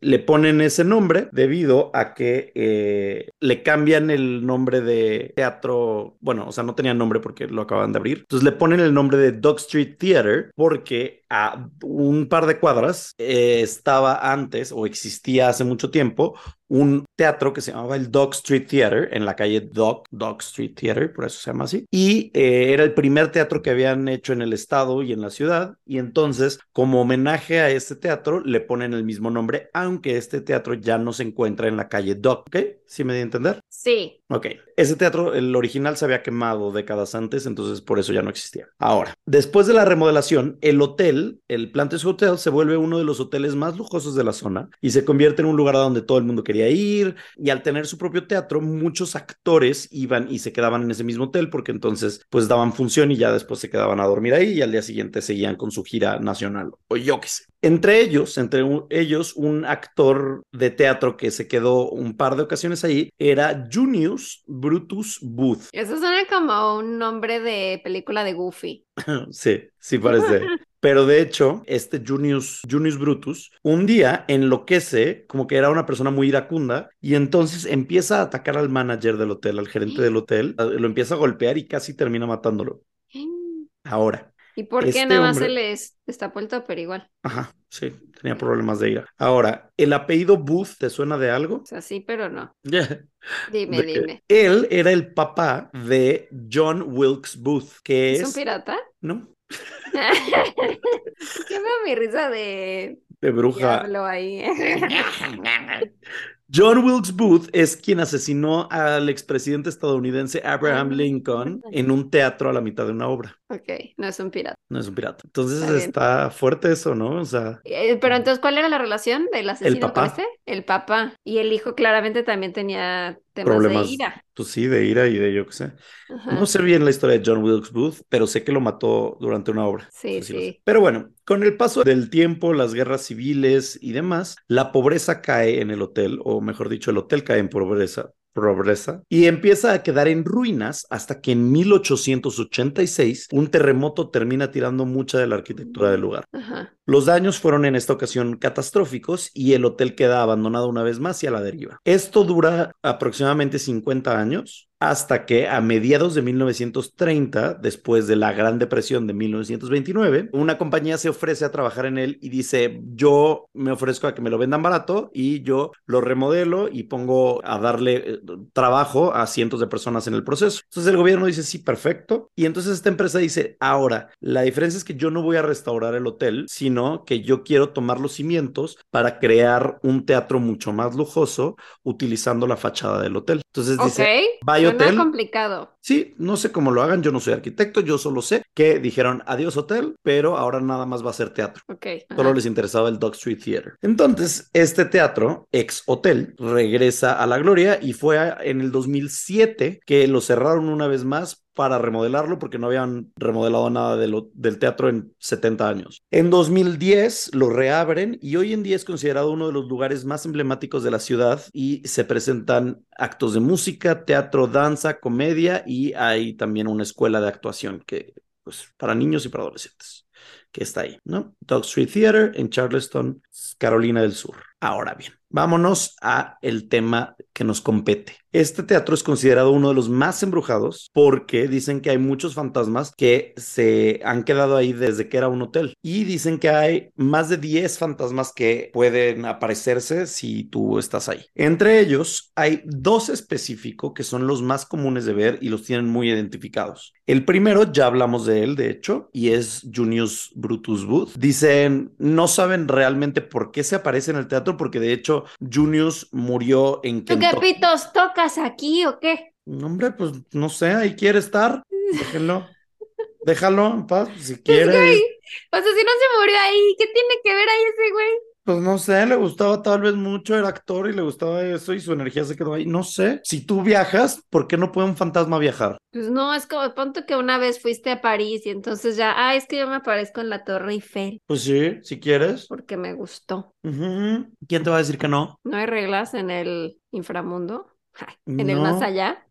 Le ponen ese nombre debido a que eh, le cambian el nombre de teatro, bueno, o sea, no tenía nombre porque lo acaban de abrir. Entonces le ponen el nombre de Dog Street Theater porque a un par de cuadras eh, estaba antes o existía hace mucho tiempo un teatro que se llamaba el Dog Street Theater en la calle Dog, Dog Street Theater, por eso se llama así. Y eh, era el primer teatro que habían hecho en el estado y en la ciudad. Y entonces, como homenaje a este teatro, le ponen el mismo nombre, aunque este teatro ya no se encuentra en la calle Dog. ¿Ok? ¿Sí me di a entender? Sí. Ok. Ese teatro, el original se había quemado décadas antes, entonces por eso ya no existía. Ahora, después de la remodelación, el hotel, el Plantes Hotel, se vuelve uno de los hoteles más lujosos de la zona y se convierte en un lugar a donde todo el mundo quería ir. Y al tener su propio teatro, muchos actores iban y se quedaban en ese mismo hotel porque entonces pues daban función y ya después se quedaban a dormir ahí y al día siguiente seguían con su gira nacional o yo qué sé. Entre ellos, entre ellos, un actor de teatro que se quedó un par de ocasiones ahí era Junius Brutus Booth. Eso suena como un nombre de película de Goofy. *laughs* sí, sí parece. *laughs* Pero de hecho, este Junius, Junius Brutus, un día enloquece, como que era una persona muy iracunda, y entonces empieza a atacar al manager del hotel, al gerente del *gasps* hotel, lo empieza a golpear y casi termina matándolo. *gasps* Ahora, ¿Y por qué Este nada más hombre- se les destapó el topper igual? Ajá, sí, tenía problemas de ira. Ahora, ¿el apellido Booth te suena de algo? O sea, sí, pero no. Dime, dime. Él era el papá de John Wilkes Booth, que ¿Es es... un pirata? ¿No? *laughs* ¿Qué veo mi risa de De bruja. ahí? *laughs* John Wilkes Booth es quien asesinó al expresidente estadounidense Abraham Ah. Lincoln *laughs* en un teatro a la mitad de una obra. ok, no es un pirata. No es un pirata. Entonces Está fuerte eso, ¿no? O sea, Eh, Pero entonces, ¿cuál era la relación del asesino con papá. este? El papá. Y el hijo claramente también tenía temas problemas, de ira. pues sí, de ira y de yo qué sé. Ajá. No sé bien la historia de John Wilkes Booth, pero sé que lo mató durante una obra. Sí, Eso lo sí. sé. Pero bueno, con el paso del tiempo, las guerras civiles y demás, la pobreza cae en el hotel, o mejor dicho, el hotel cae en pobreza. Pobreza y empieza a quedar en ruinas hasta que en 1886 un terremoto termina tirando mucha de la arquitectura del lugar. Ajá. Los daños fueron en esta ocasión catastróficos y el hotel queda abandonado una vez más y a la deriva. Esto dura aproximadamente 50 años hasta que a mediados de 1930, después de la Gran Depresión de 1929, una compañía se ofrece a trabajar en él y dice, yo me ofrezco a que me lo vendan barato y yo lo remodelo y pongo a darle eh, trabajo a cientos de personas en el proceso. Entonces el gobierno dice, sí, perfecto. Y entonces esta empresa dice, ahora, la diferencia es que yo no voy a restaurar el hotel, sino que yo quiero tomar los cimientos para crear un teatro mucho más lujoso utilizando la fachada del hotel. Entonces dice, Ok, "Vaya suena hotel". complicado. Sí, no sé cómo lo hagan, yo no soy arquitecto, yo solo sé que dijeron adiós hotel, pero ahora nada más va a ser teatro. Ok. Solo ajá. les interesaba el Dog Street Theater. Entonces, este teatro, ex hotel, regresa a la gloria y fue en el 2007 que lo cerraron una vez más para remodelarlo porque no habían remodelado nada de lo- del teatro en 70 años. En 2010 lo reabren y hoy en día es considerado uno de los lugares más emblemáticos de la ciudad y se presentan actos de música, teatro, danza, comedia y hay también una escuela de actuación que pues para niños y para adolescentes que está ahí, ¿no? Dog Street Theater en Charleston, Carolina del Sur. Ahora bien, vámonos a el tema que nos compete. Este teatro es considerado uno de los más embrujados porque dicen que hay muchos fantasmas que se han quedado ahí desde que era un hotel y dicen que hay más de 10 fantasmas que pueden aparecerse si tú estás ahí. Entre ellos hay dos específicos que son los más comunes de ver y los tienen muy identificados. El primero, ya hablamos de él, de hecho, y es Junius Brutus Booth. Dicen, no saben realmente por qué se aparece en el teatro porque de hecho Junius murió en ¿Tú qué pitos tocas aquí o qué? Hombre, pues no sé, ahí quiere estar. *laughs* Déjenlo. Déjalo en paz si Pues, quieres. güey, o sea, si no se murió ahí, ¿qué tiene que ver ahí ese güey? Pues no sé, le gustaba tal vez mucho, era actor y le gustaba eso y su energía se quedó ahí. No sé. Si tú viajas, ¿por qué no puede un fantasma viajar? Pues no, es como, ponte que una vez fuiste a París y entonces ya, ah, es que yo me aparezco en la Torre Eiffel Pues sí, si quieres. porque me gustó. ¿Quién te va a decir que no? ¿No hay reglas en el inframundo? *laughs* ¿En el más allá?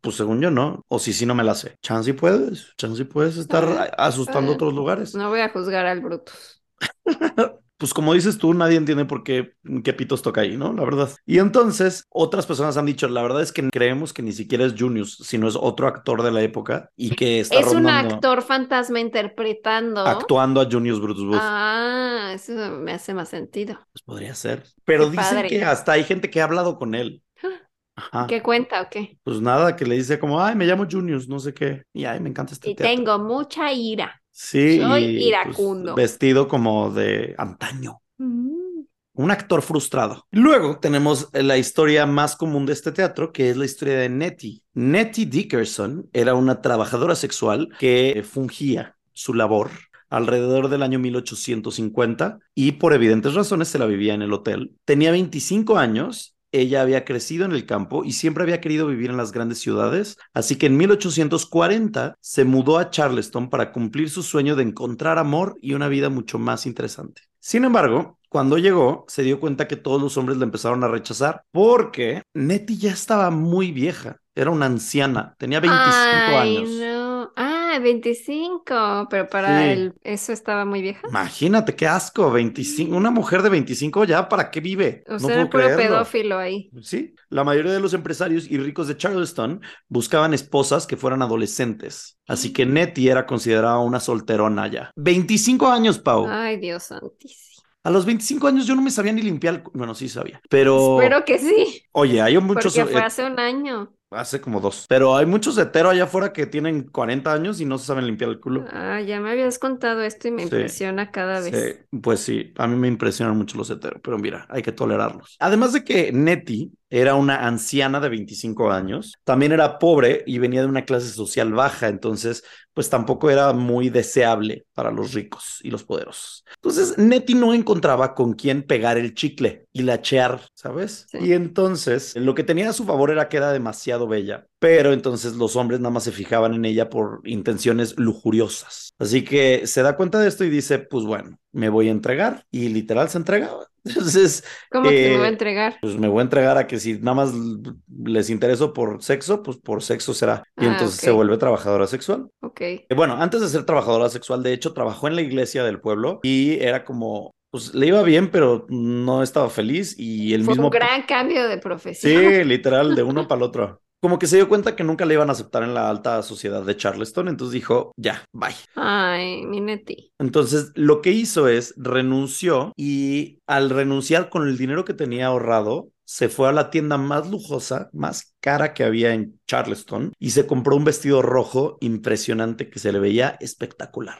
Pues según yo no. O si sí no me la sé. Chance y puedes. Chance y puedes estar asustando a otros lugares. No voy a juzgar al Brutus. *laughs* Pues como dices tú, nadie entiende por qué, qué pitos toca ahí, ¿no? La verdad. Y entonces, otras personas han dicho, la verdad es que creemos que ni siquiera es Junius, sino es otro actor de la época y que está Es un actor fantasma interpretando. actuando a Junius Brutus Booth. Ah, eso me hace más sentido. Pues podría ser. Pero Qué dicen padre. que hasta hay gente que ha hablado con él. *gasps* Ajá. ¿Qué cuenta o qué? Pues nada, que le dice como, ay, me llamo Junius, no sé qué. Y ay, me encanta este Y teatro. tengo mucha ira. Sí, soy y, pues, iracundo. vestido como de antaño. Mm. Un actor frustrado. Luego tenemos la historia más común de este teatro, que es la historia de Nettie. Nettie Dickerson era una trabajadora sexual que fungía su labor alrededor del año 1850 y por evidentes razones se la vivía en el hotel. Tenía 25 años. Ella había crecido en el campo y siempre había querido vivir en las grandes ciudades, así que en 1840 se mudó a Charleston para cumplir su sueño de encontrar amor y una vida mucho más interesante. Sin embargo, cuando llegó, se dio cuenta que todos los hombres la empezaron a rechazar porque Nettie ya estaba muy vieja. Era una anciana, tenía 25 Ay, años. no. Ah, 25, pero para Sí. él eso estaba muy vieja. Imagínate qué asco, 25, una mujer de 25 ya, ¿para qué vive? O No sea, puedo era puro creerlo. pedófilo ahí. Sí, la mayoría de los empresarios y ricos de Charleston buscaban esposas que fueran adolescentes. Así que Nettie era considerada una solterona ya. 25 años, Pau. Ay, Dios santísimo. A los 25 años yo no me sabía ni limpiar el... Bueno, sí sabía. Pero... Espero que sí, Oye, hay muchos... porque fue eh, hace un año. Hace como dos. Pero hay muchos heteros allá afuera que tienen 40 años y no se saben limpiar el culo. Ah, ya me habías contado esto y me Sí, impresiona cada vez. Sí, pues sí, a mí me impresionan mucho los heteros, pero mira, hay que tolerarlos. Además de que Nettie era una anciana de 25 años, también era pobre y venía de una clase social baja, entonces pues tampoco era muy deseable para los ricos y los poderosos. Entonces Nettie no encontraba con quién pegar el chicle y lachear, ¿sabes? Sí. Y entonces lo que tenía a su favor era que era demasiado bella, pero entonces los hombres nada más se fijaban en ella por intenciones lujuriosas. Así que se da cuenta de esto y dice, pues bueno, me voy a entregar y literal se entregaba. *laughs* Entonces, ¿Cómo que me va a eh, entregar? pues me voy a entregar a que si nada más les intereso por sexo, pues por sexo será. Y Ah, entonces se vuelve trabajadora sexual. Ok. Eh, Bueno, antes de ser trabajadora sexual, de hecho, trabajó en la iglesia del pueblo y era como, pues le iba bien, pero no estaba feliz y el Fue mismo... un gran cambio de profesión. Sí, literal, de uno para el otro. Como que se dio cuenta que nunca le iban a aceptar en la alta sociedad de Charleston, entonces dijo, ya, bye. Ay, mi Neti. Entonces, lo que hizo es renunció y al renunciar con el dinero que tenía ahorrado, se fue a la tienda más lujosa, más cara que había en Charleston y se compró un vestido rojo impresionante que se le veía espectacular.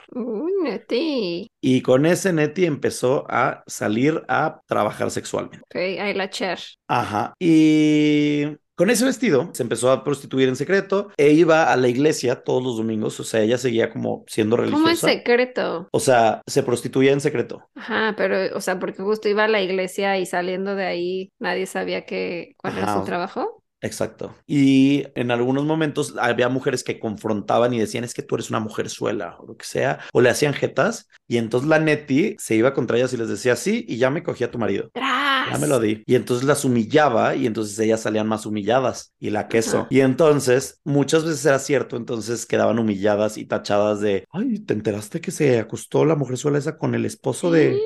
Neti. Y con ese Nettie empezó a salir a trabajar sexualmente. Ok, la cher. Ajá. Y con ese vestido se empezó a prostituir en secreto e iba a la iglesia todos los domingos. O sea, ella seguía como siendo ¿Cómo es religiosa. secreto? O sea, se prostituía en secreto. Ajá, pero, o sea, porque justo iba a la iglesia y saliendo de ahí nadie sabía que cuál era Ajá. su trabajo. Exacto. Y en algunos momentos había mujeres que confrontaban y decían, es que tú eres una mujer suela o lo que sea, o le hacían jetas. Y entonces la Nettie se iba contra ellas y les decía, sí, y ya me cogí a tu marido. Ya me lo di. Y entonces las humillaba y entonces ellas salían más humilladas y la queso. Y entonces muchas veces era cierto, entonces quedaban humilladas y tachadas de, ay, ¿te enteraste que se acostó la mujer sola esa con el esposo de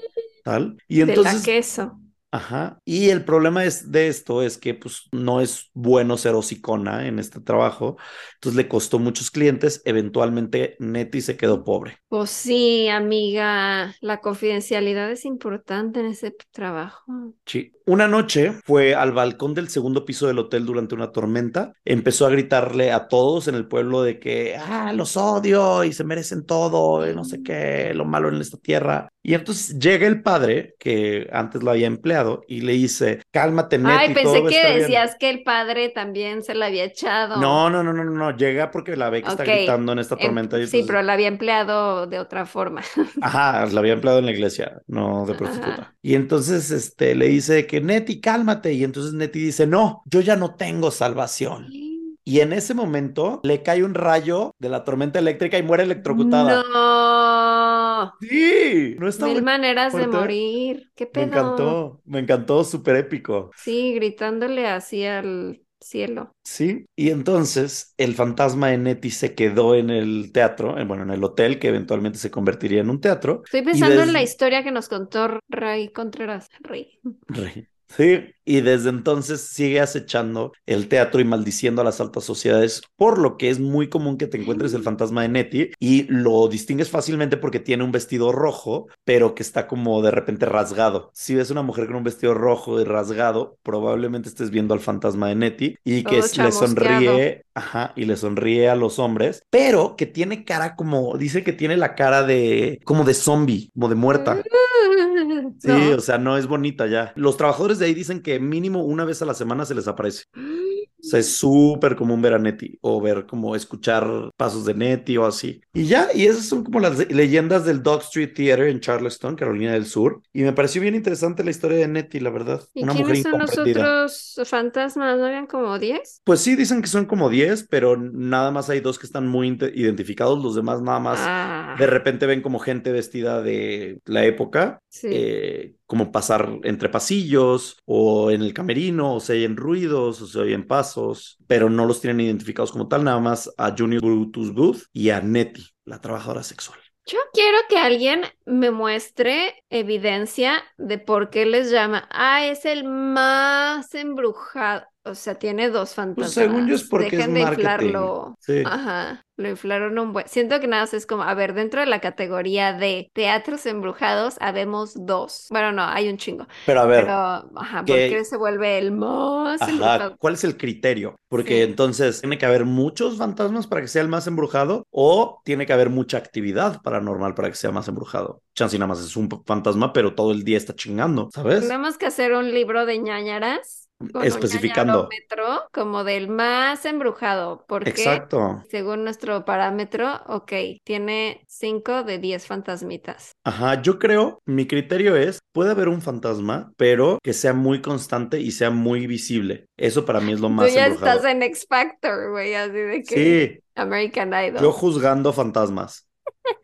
tal? Y De la entonces... queso. Ajá. Y el problema es de esto es que pues no es bueno ser hocicona en este trabajo. Entonces le costó muchos clientes. Eventualmente Nettie se quedó pobre. Pues sí, amiga, la confidencialidad es importante en ese trabajo. Sí. Una noche fue al balcón del segundo piso del hotel durante una tormenta. Empezó a gritarle a todos en el pueblo de que, ah, los odio y se merecen todo y no sé qué, lo malo en esta tierra. Y entonces llega el padre, que antes lo había empleado, y le dice, cálmate, Nettie. Ay, pensé todo que estar bien". decías que el padre también se la había echado. No, no, no, no, no, no, llega porque la ve que está gritando en esta Em, tormenta. y sí, pero la había empleado de otra forma. *laughs* Ajá, la había empleado en la iglesia, no de prostituta. Ajá. Y entonces este, le dice que Nettie, cálmate. Y entonces Nettie dice, no, yo ya no tengo salvación. Y en ese momento le cae un rayo de la tormenta eléctrica y muere electrocutada. No. Sí, no está Mil maneras de morir. ¿Qué Me pedo? encantó, me encantó, súper épico. Sí, gritándole así al cielo. Sí, y entonces el fantasma de Nettie se quedó en el teatro, en- bueno, en el hotel que eventualmente se convertiría en un teatro. Estoy pensando en la historia que nos contó Ray Contreras. Ray. Rey. Sí, y desde entonces sigue acechando el teatro y maldiciendo a las altas sociedades, por lo que es muy común que te encuentres el fantasma de Nettie y lo distingues fácilmente porque tiene un vestido rojo, pero que está como de repente rasgado. Si ves una mujer con un vestido rojo y rasgado, probablemente estés viendo al fantasma de Nettie y que Todo le sonríe, ajá, y le sonríe a los hombres, pero que tiene cara como, dice que tiene la cara de, como de zombie, como de muerta. Sí, No. o sea, no es bonita ya. Los trabajadores de ahí dicen que mínimo una vez a la semana se les aparece. O sea, es súper común ver a Nettie o ver como escuchar pasos de Nettie o así. Y ya, y esas son como las leyendas del Dog Street Theater en Charleston, Carolina del Sur. Y me pareció bien interesante la historia de Nettie, la verdad. ¿Y Una mujer quiénes son los otros fantasmas? ¿No habían como 10? Pues sí, dicen que son como 10, pero nada más hay dos que están muy identificados. Los demás nada más Ah, de repente ven como gente vestida de la época sí. eh, como pasar entre pasillos o en el camerino, o se oyen ruidos, o se oyen pasos, pero no los tienen identificados como tal, nada más a Junior Brutus Booth y a Nettie, la trabajadora sexual. Yo quiero que alguien me muestre evidencia de por qué les llama. Ah, es el más embrujado. O sea, tiene dos fantasmas. Pues según yo es porque Dejen es de marketing. inflarlo. Sí. Ajá, lo inflaron un buen. Siento que nada más es como, a ver, dentro de la categoría de teatros embrujados, habemos dos. Bueno, no, hay un chingo. Pero a ver, Pero, ajá, ¿por que- qué se vuelve el más ajá, embrujado? ¿cuál es el criterio? Porque Sí. entonces, ¿tiene que haber muchos fantasmas para que sea el más embrujado? ¿O tiene que haber mucha actividad paranormal para que sea más embrujado? Chance nada más es un fantasma, pero todo el día está chingando, ¿sabes? Tenemos que hacer un libro de ñañaras. Con un Especificando. ñañarómetro como del más embrujado, porque Exacto. según nuestro parámetro, ok, tiene 5 de 10 fantasmitas. Ajá, yo creo, mi criterio es, puede haber un fantasma, pero que sea muy constante y sea muy visible. Eso para mí es lo *laughs* Tú más ya embrujado. estás en X Factor, güey, así de que Sí, American Idol. yo juzgando fantasmas.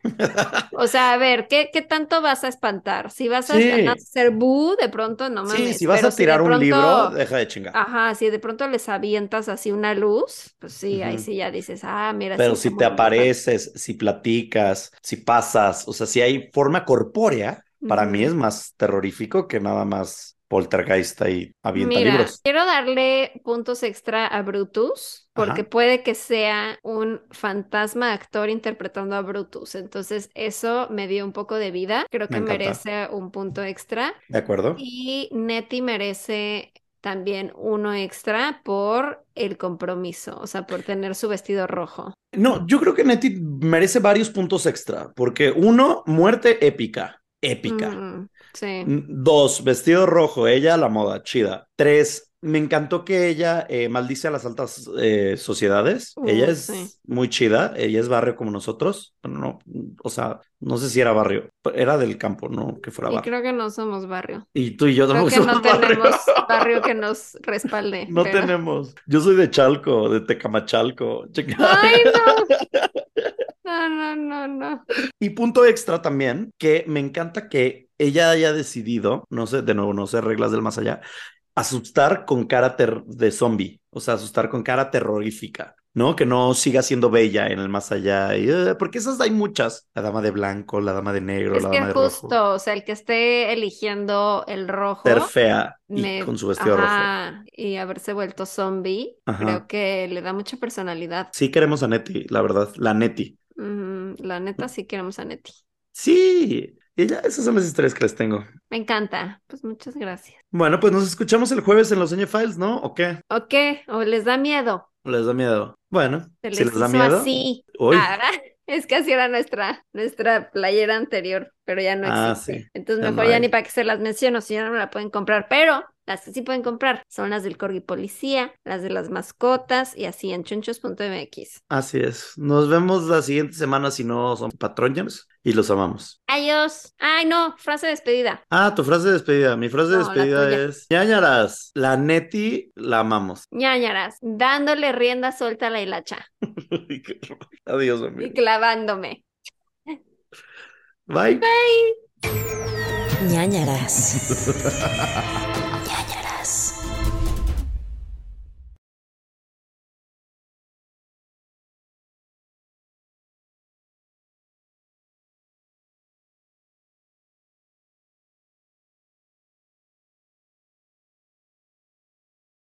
*laughs* O sea, a ver, ¿qué, qué tanto vas a espantar? Si vas a Sí. a hacer bu, de pronto no Sí, mames. si vas pero a tirar un libro, deja de chingar. Ajá, si de pronto les avientas así una luz, pues sí, ahí sí ya dices, ah, mira. Pero sí si te muy embrujado". apareces, si platicas, si pasas, o sea, si hay forma corpórea, para mí es más terrorífico que nada más poltergeist y avienta Mira, libros. quiero darle puntos extra a Brutus, porque Ajá. puede que sea un fantasma actor interpretando a Brutus. Entonces, eso me dio un poco de vida. Creo que merece un punto extra. ¿De acuerdo? Y Nettie merece también uno extra por el compromiso, o sea, por tener su vestido rojo. No, yo creo que Nettie merece varios puntos extra, porque uno, muerte épica, épica. Mm, sí. Dos, vestido rojo, ella la moda, chida. Tres, me encantó que ella eh, maldice a las altas eh, sociedades. Uh, ella es sí. muy chida, ella es barrio como nosotros. Bueno, no, o sea, no sé si era barrio, era del campo, no que fuera Y barrio. creo que no somos barrio. Y tú y yo Creo tampoco que no somos *laughs* barrio. tenemos barrio que nos respalde. No pero- tenemos. Yo soy de Chalco, de Tecamachalco. Ay, no. *laughs* No, no, no, no. Y punto extra también, que me encanta que ella haya decidido, no sé, de nuevo, no sé reglas del más allá, asustar con cara de zombie, o sea, asustar con cara terrorífica, ¿no? Que no siga siendo bella en el más allá, y, eh, porque esas hay muchas, la dama de blanco, la dama de negro, Es la que dama de rojo, justo, o sea, el que esté eligiendo el rojo ser fea y con su vestido rojo. y haberse vuelto zombie, Ajá. creo que le da mucha personalidad. Sí queremos a Nettie, la verdad, la Nettie. La neta, sí queremos a Nettie. Sí, y ya, esas son las historias que les tengo. Me encanta. Pues muchas gracias. Bueno, pues nos escuchamos el jueves en los Sueño Files, ¿no? ¿O qué? ¿O qué? ¿O les da miedo? ¿O les da miedo? Bueno, Se si les les da miedo. así. Uy. Ah, *laughs* Es que así era nuestra, nuestra playera anterior, pero ya no Ah, existe. sí. Entonces no mejor ya ni para que se las menciono, si ya no la pueden comprar. Pero las que sí pueden comprar son las del Corgi Policía, las de las mascotas y así en chunchos.mx. Así es. Nos vemos la siguiente semana si no son patrones y los amamos. Adiós. Ay, no, frase de despedida. Ah, tu frase de despedida. Mi frase de No, despedida es ñañaras. La neti la amamos. ñañaras, dándole rienda suelta a la hilacha *laughs* Adiós, y amigo. clavándome. Bye. ñañaras. ñañaras. *laughs*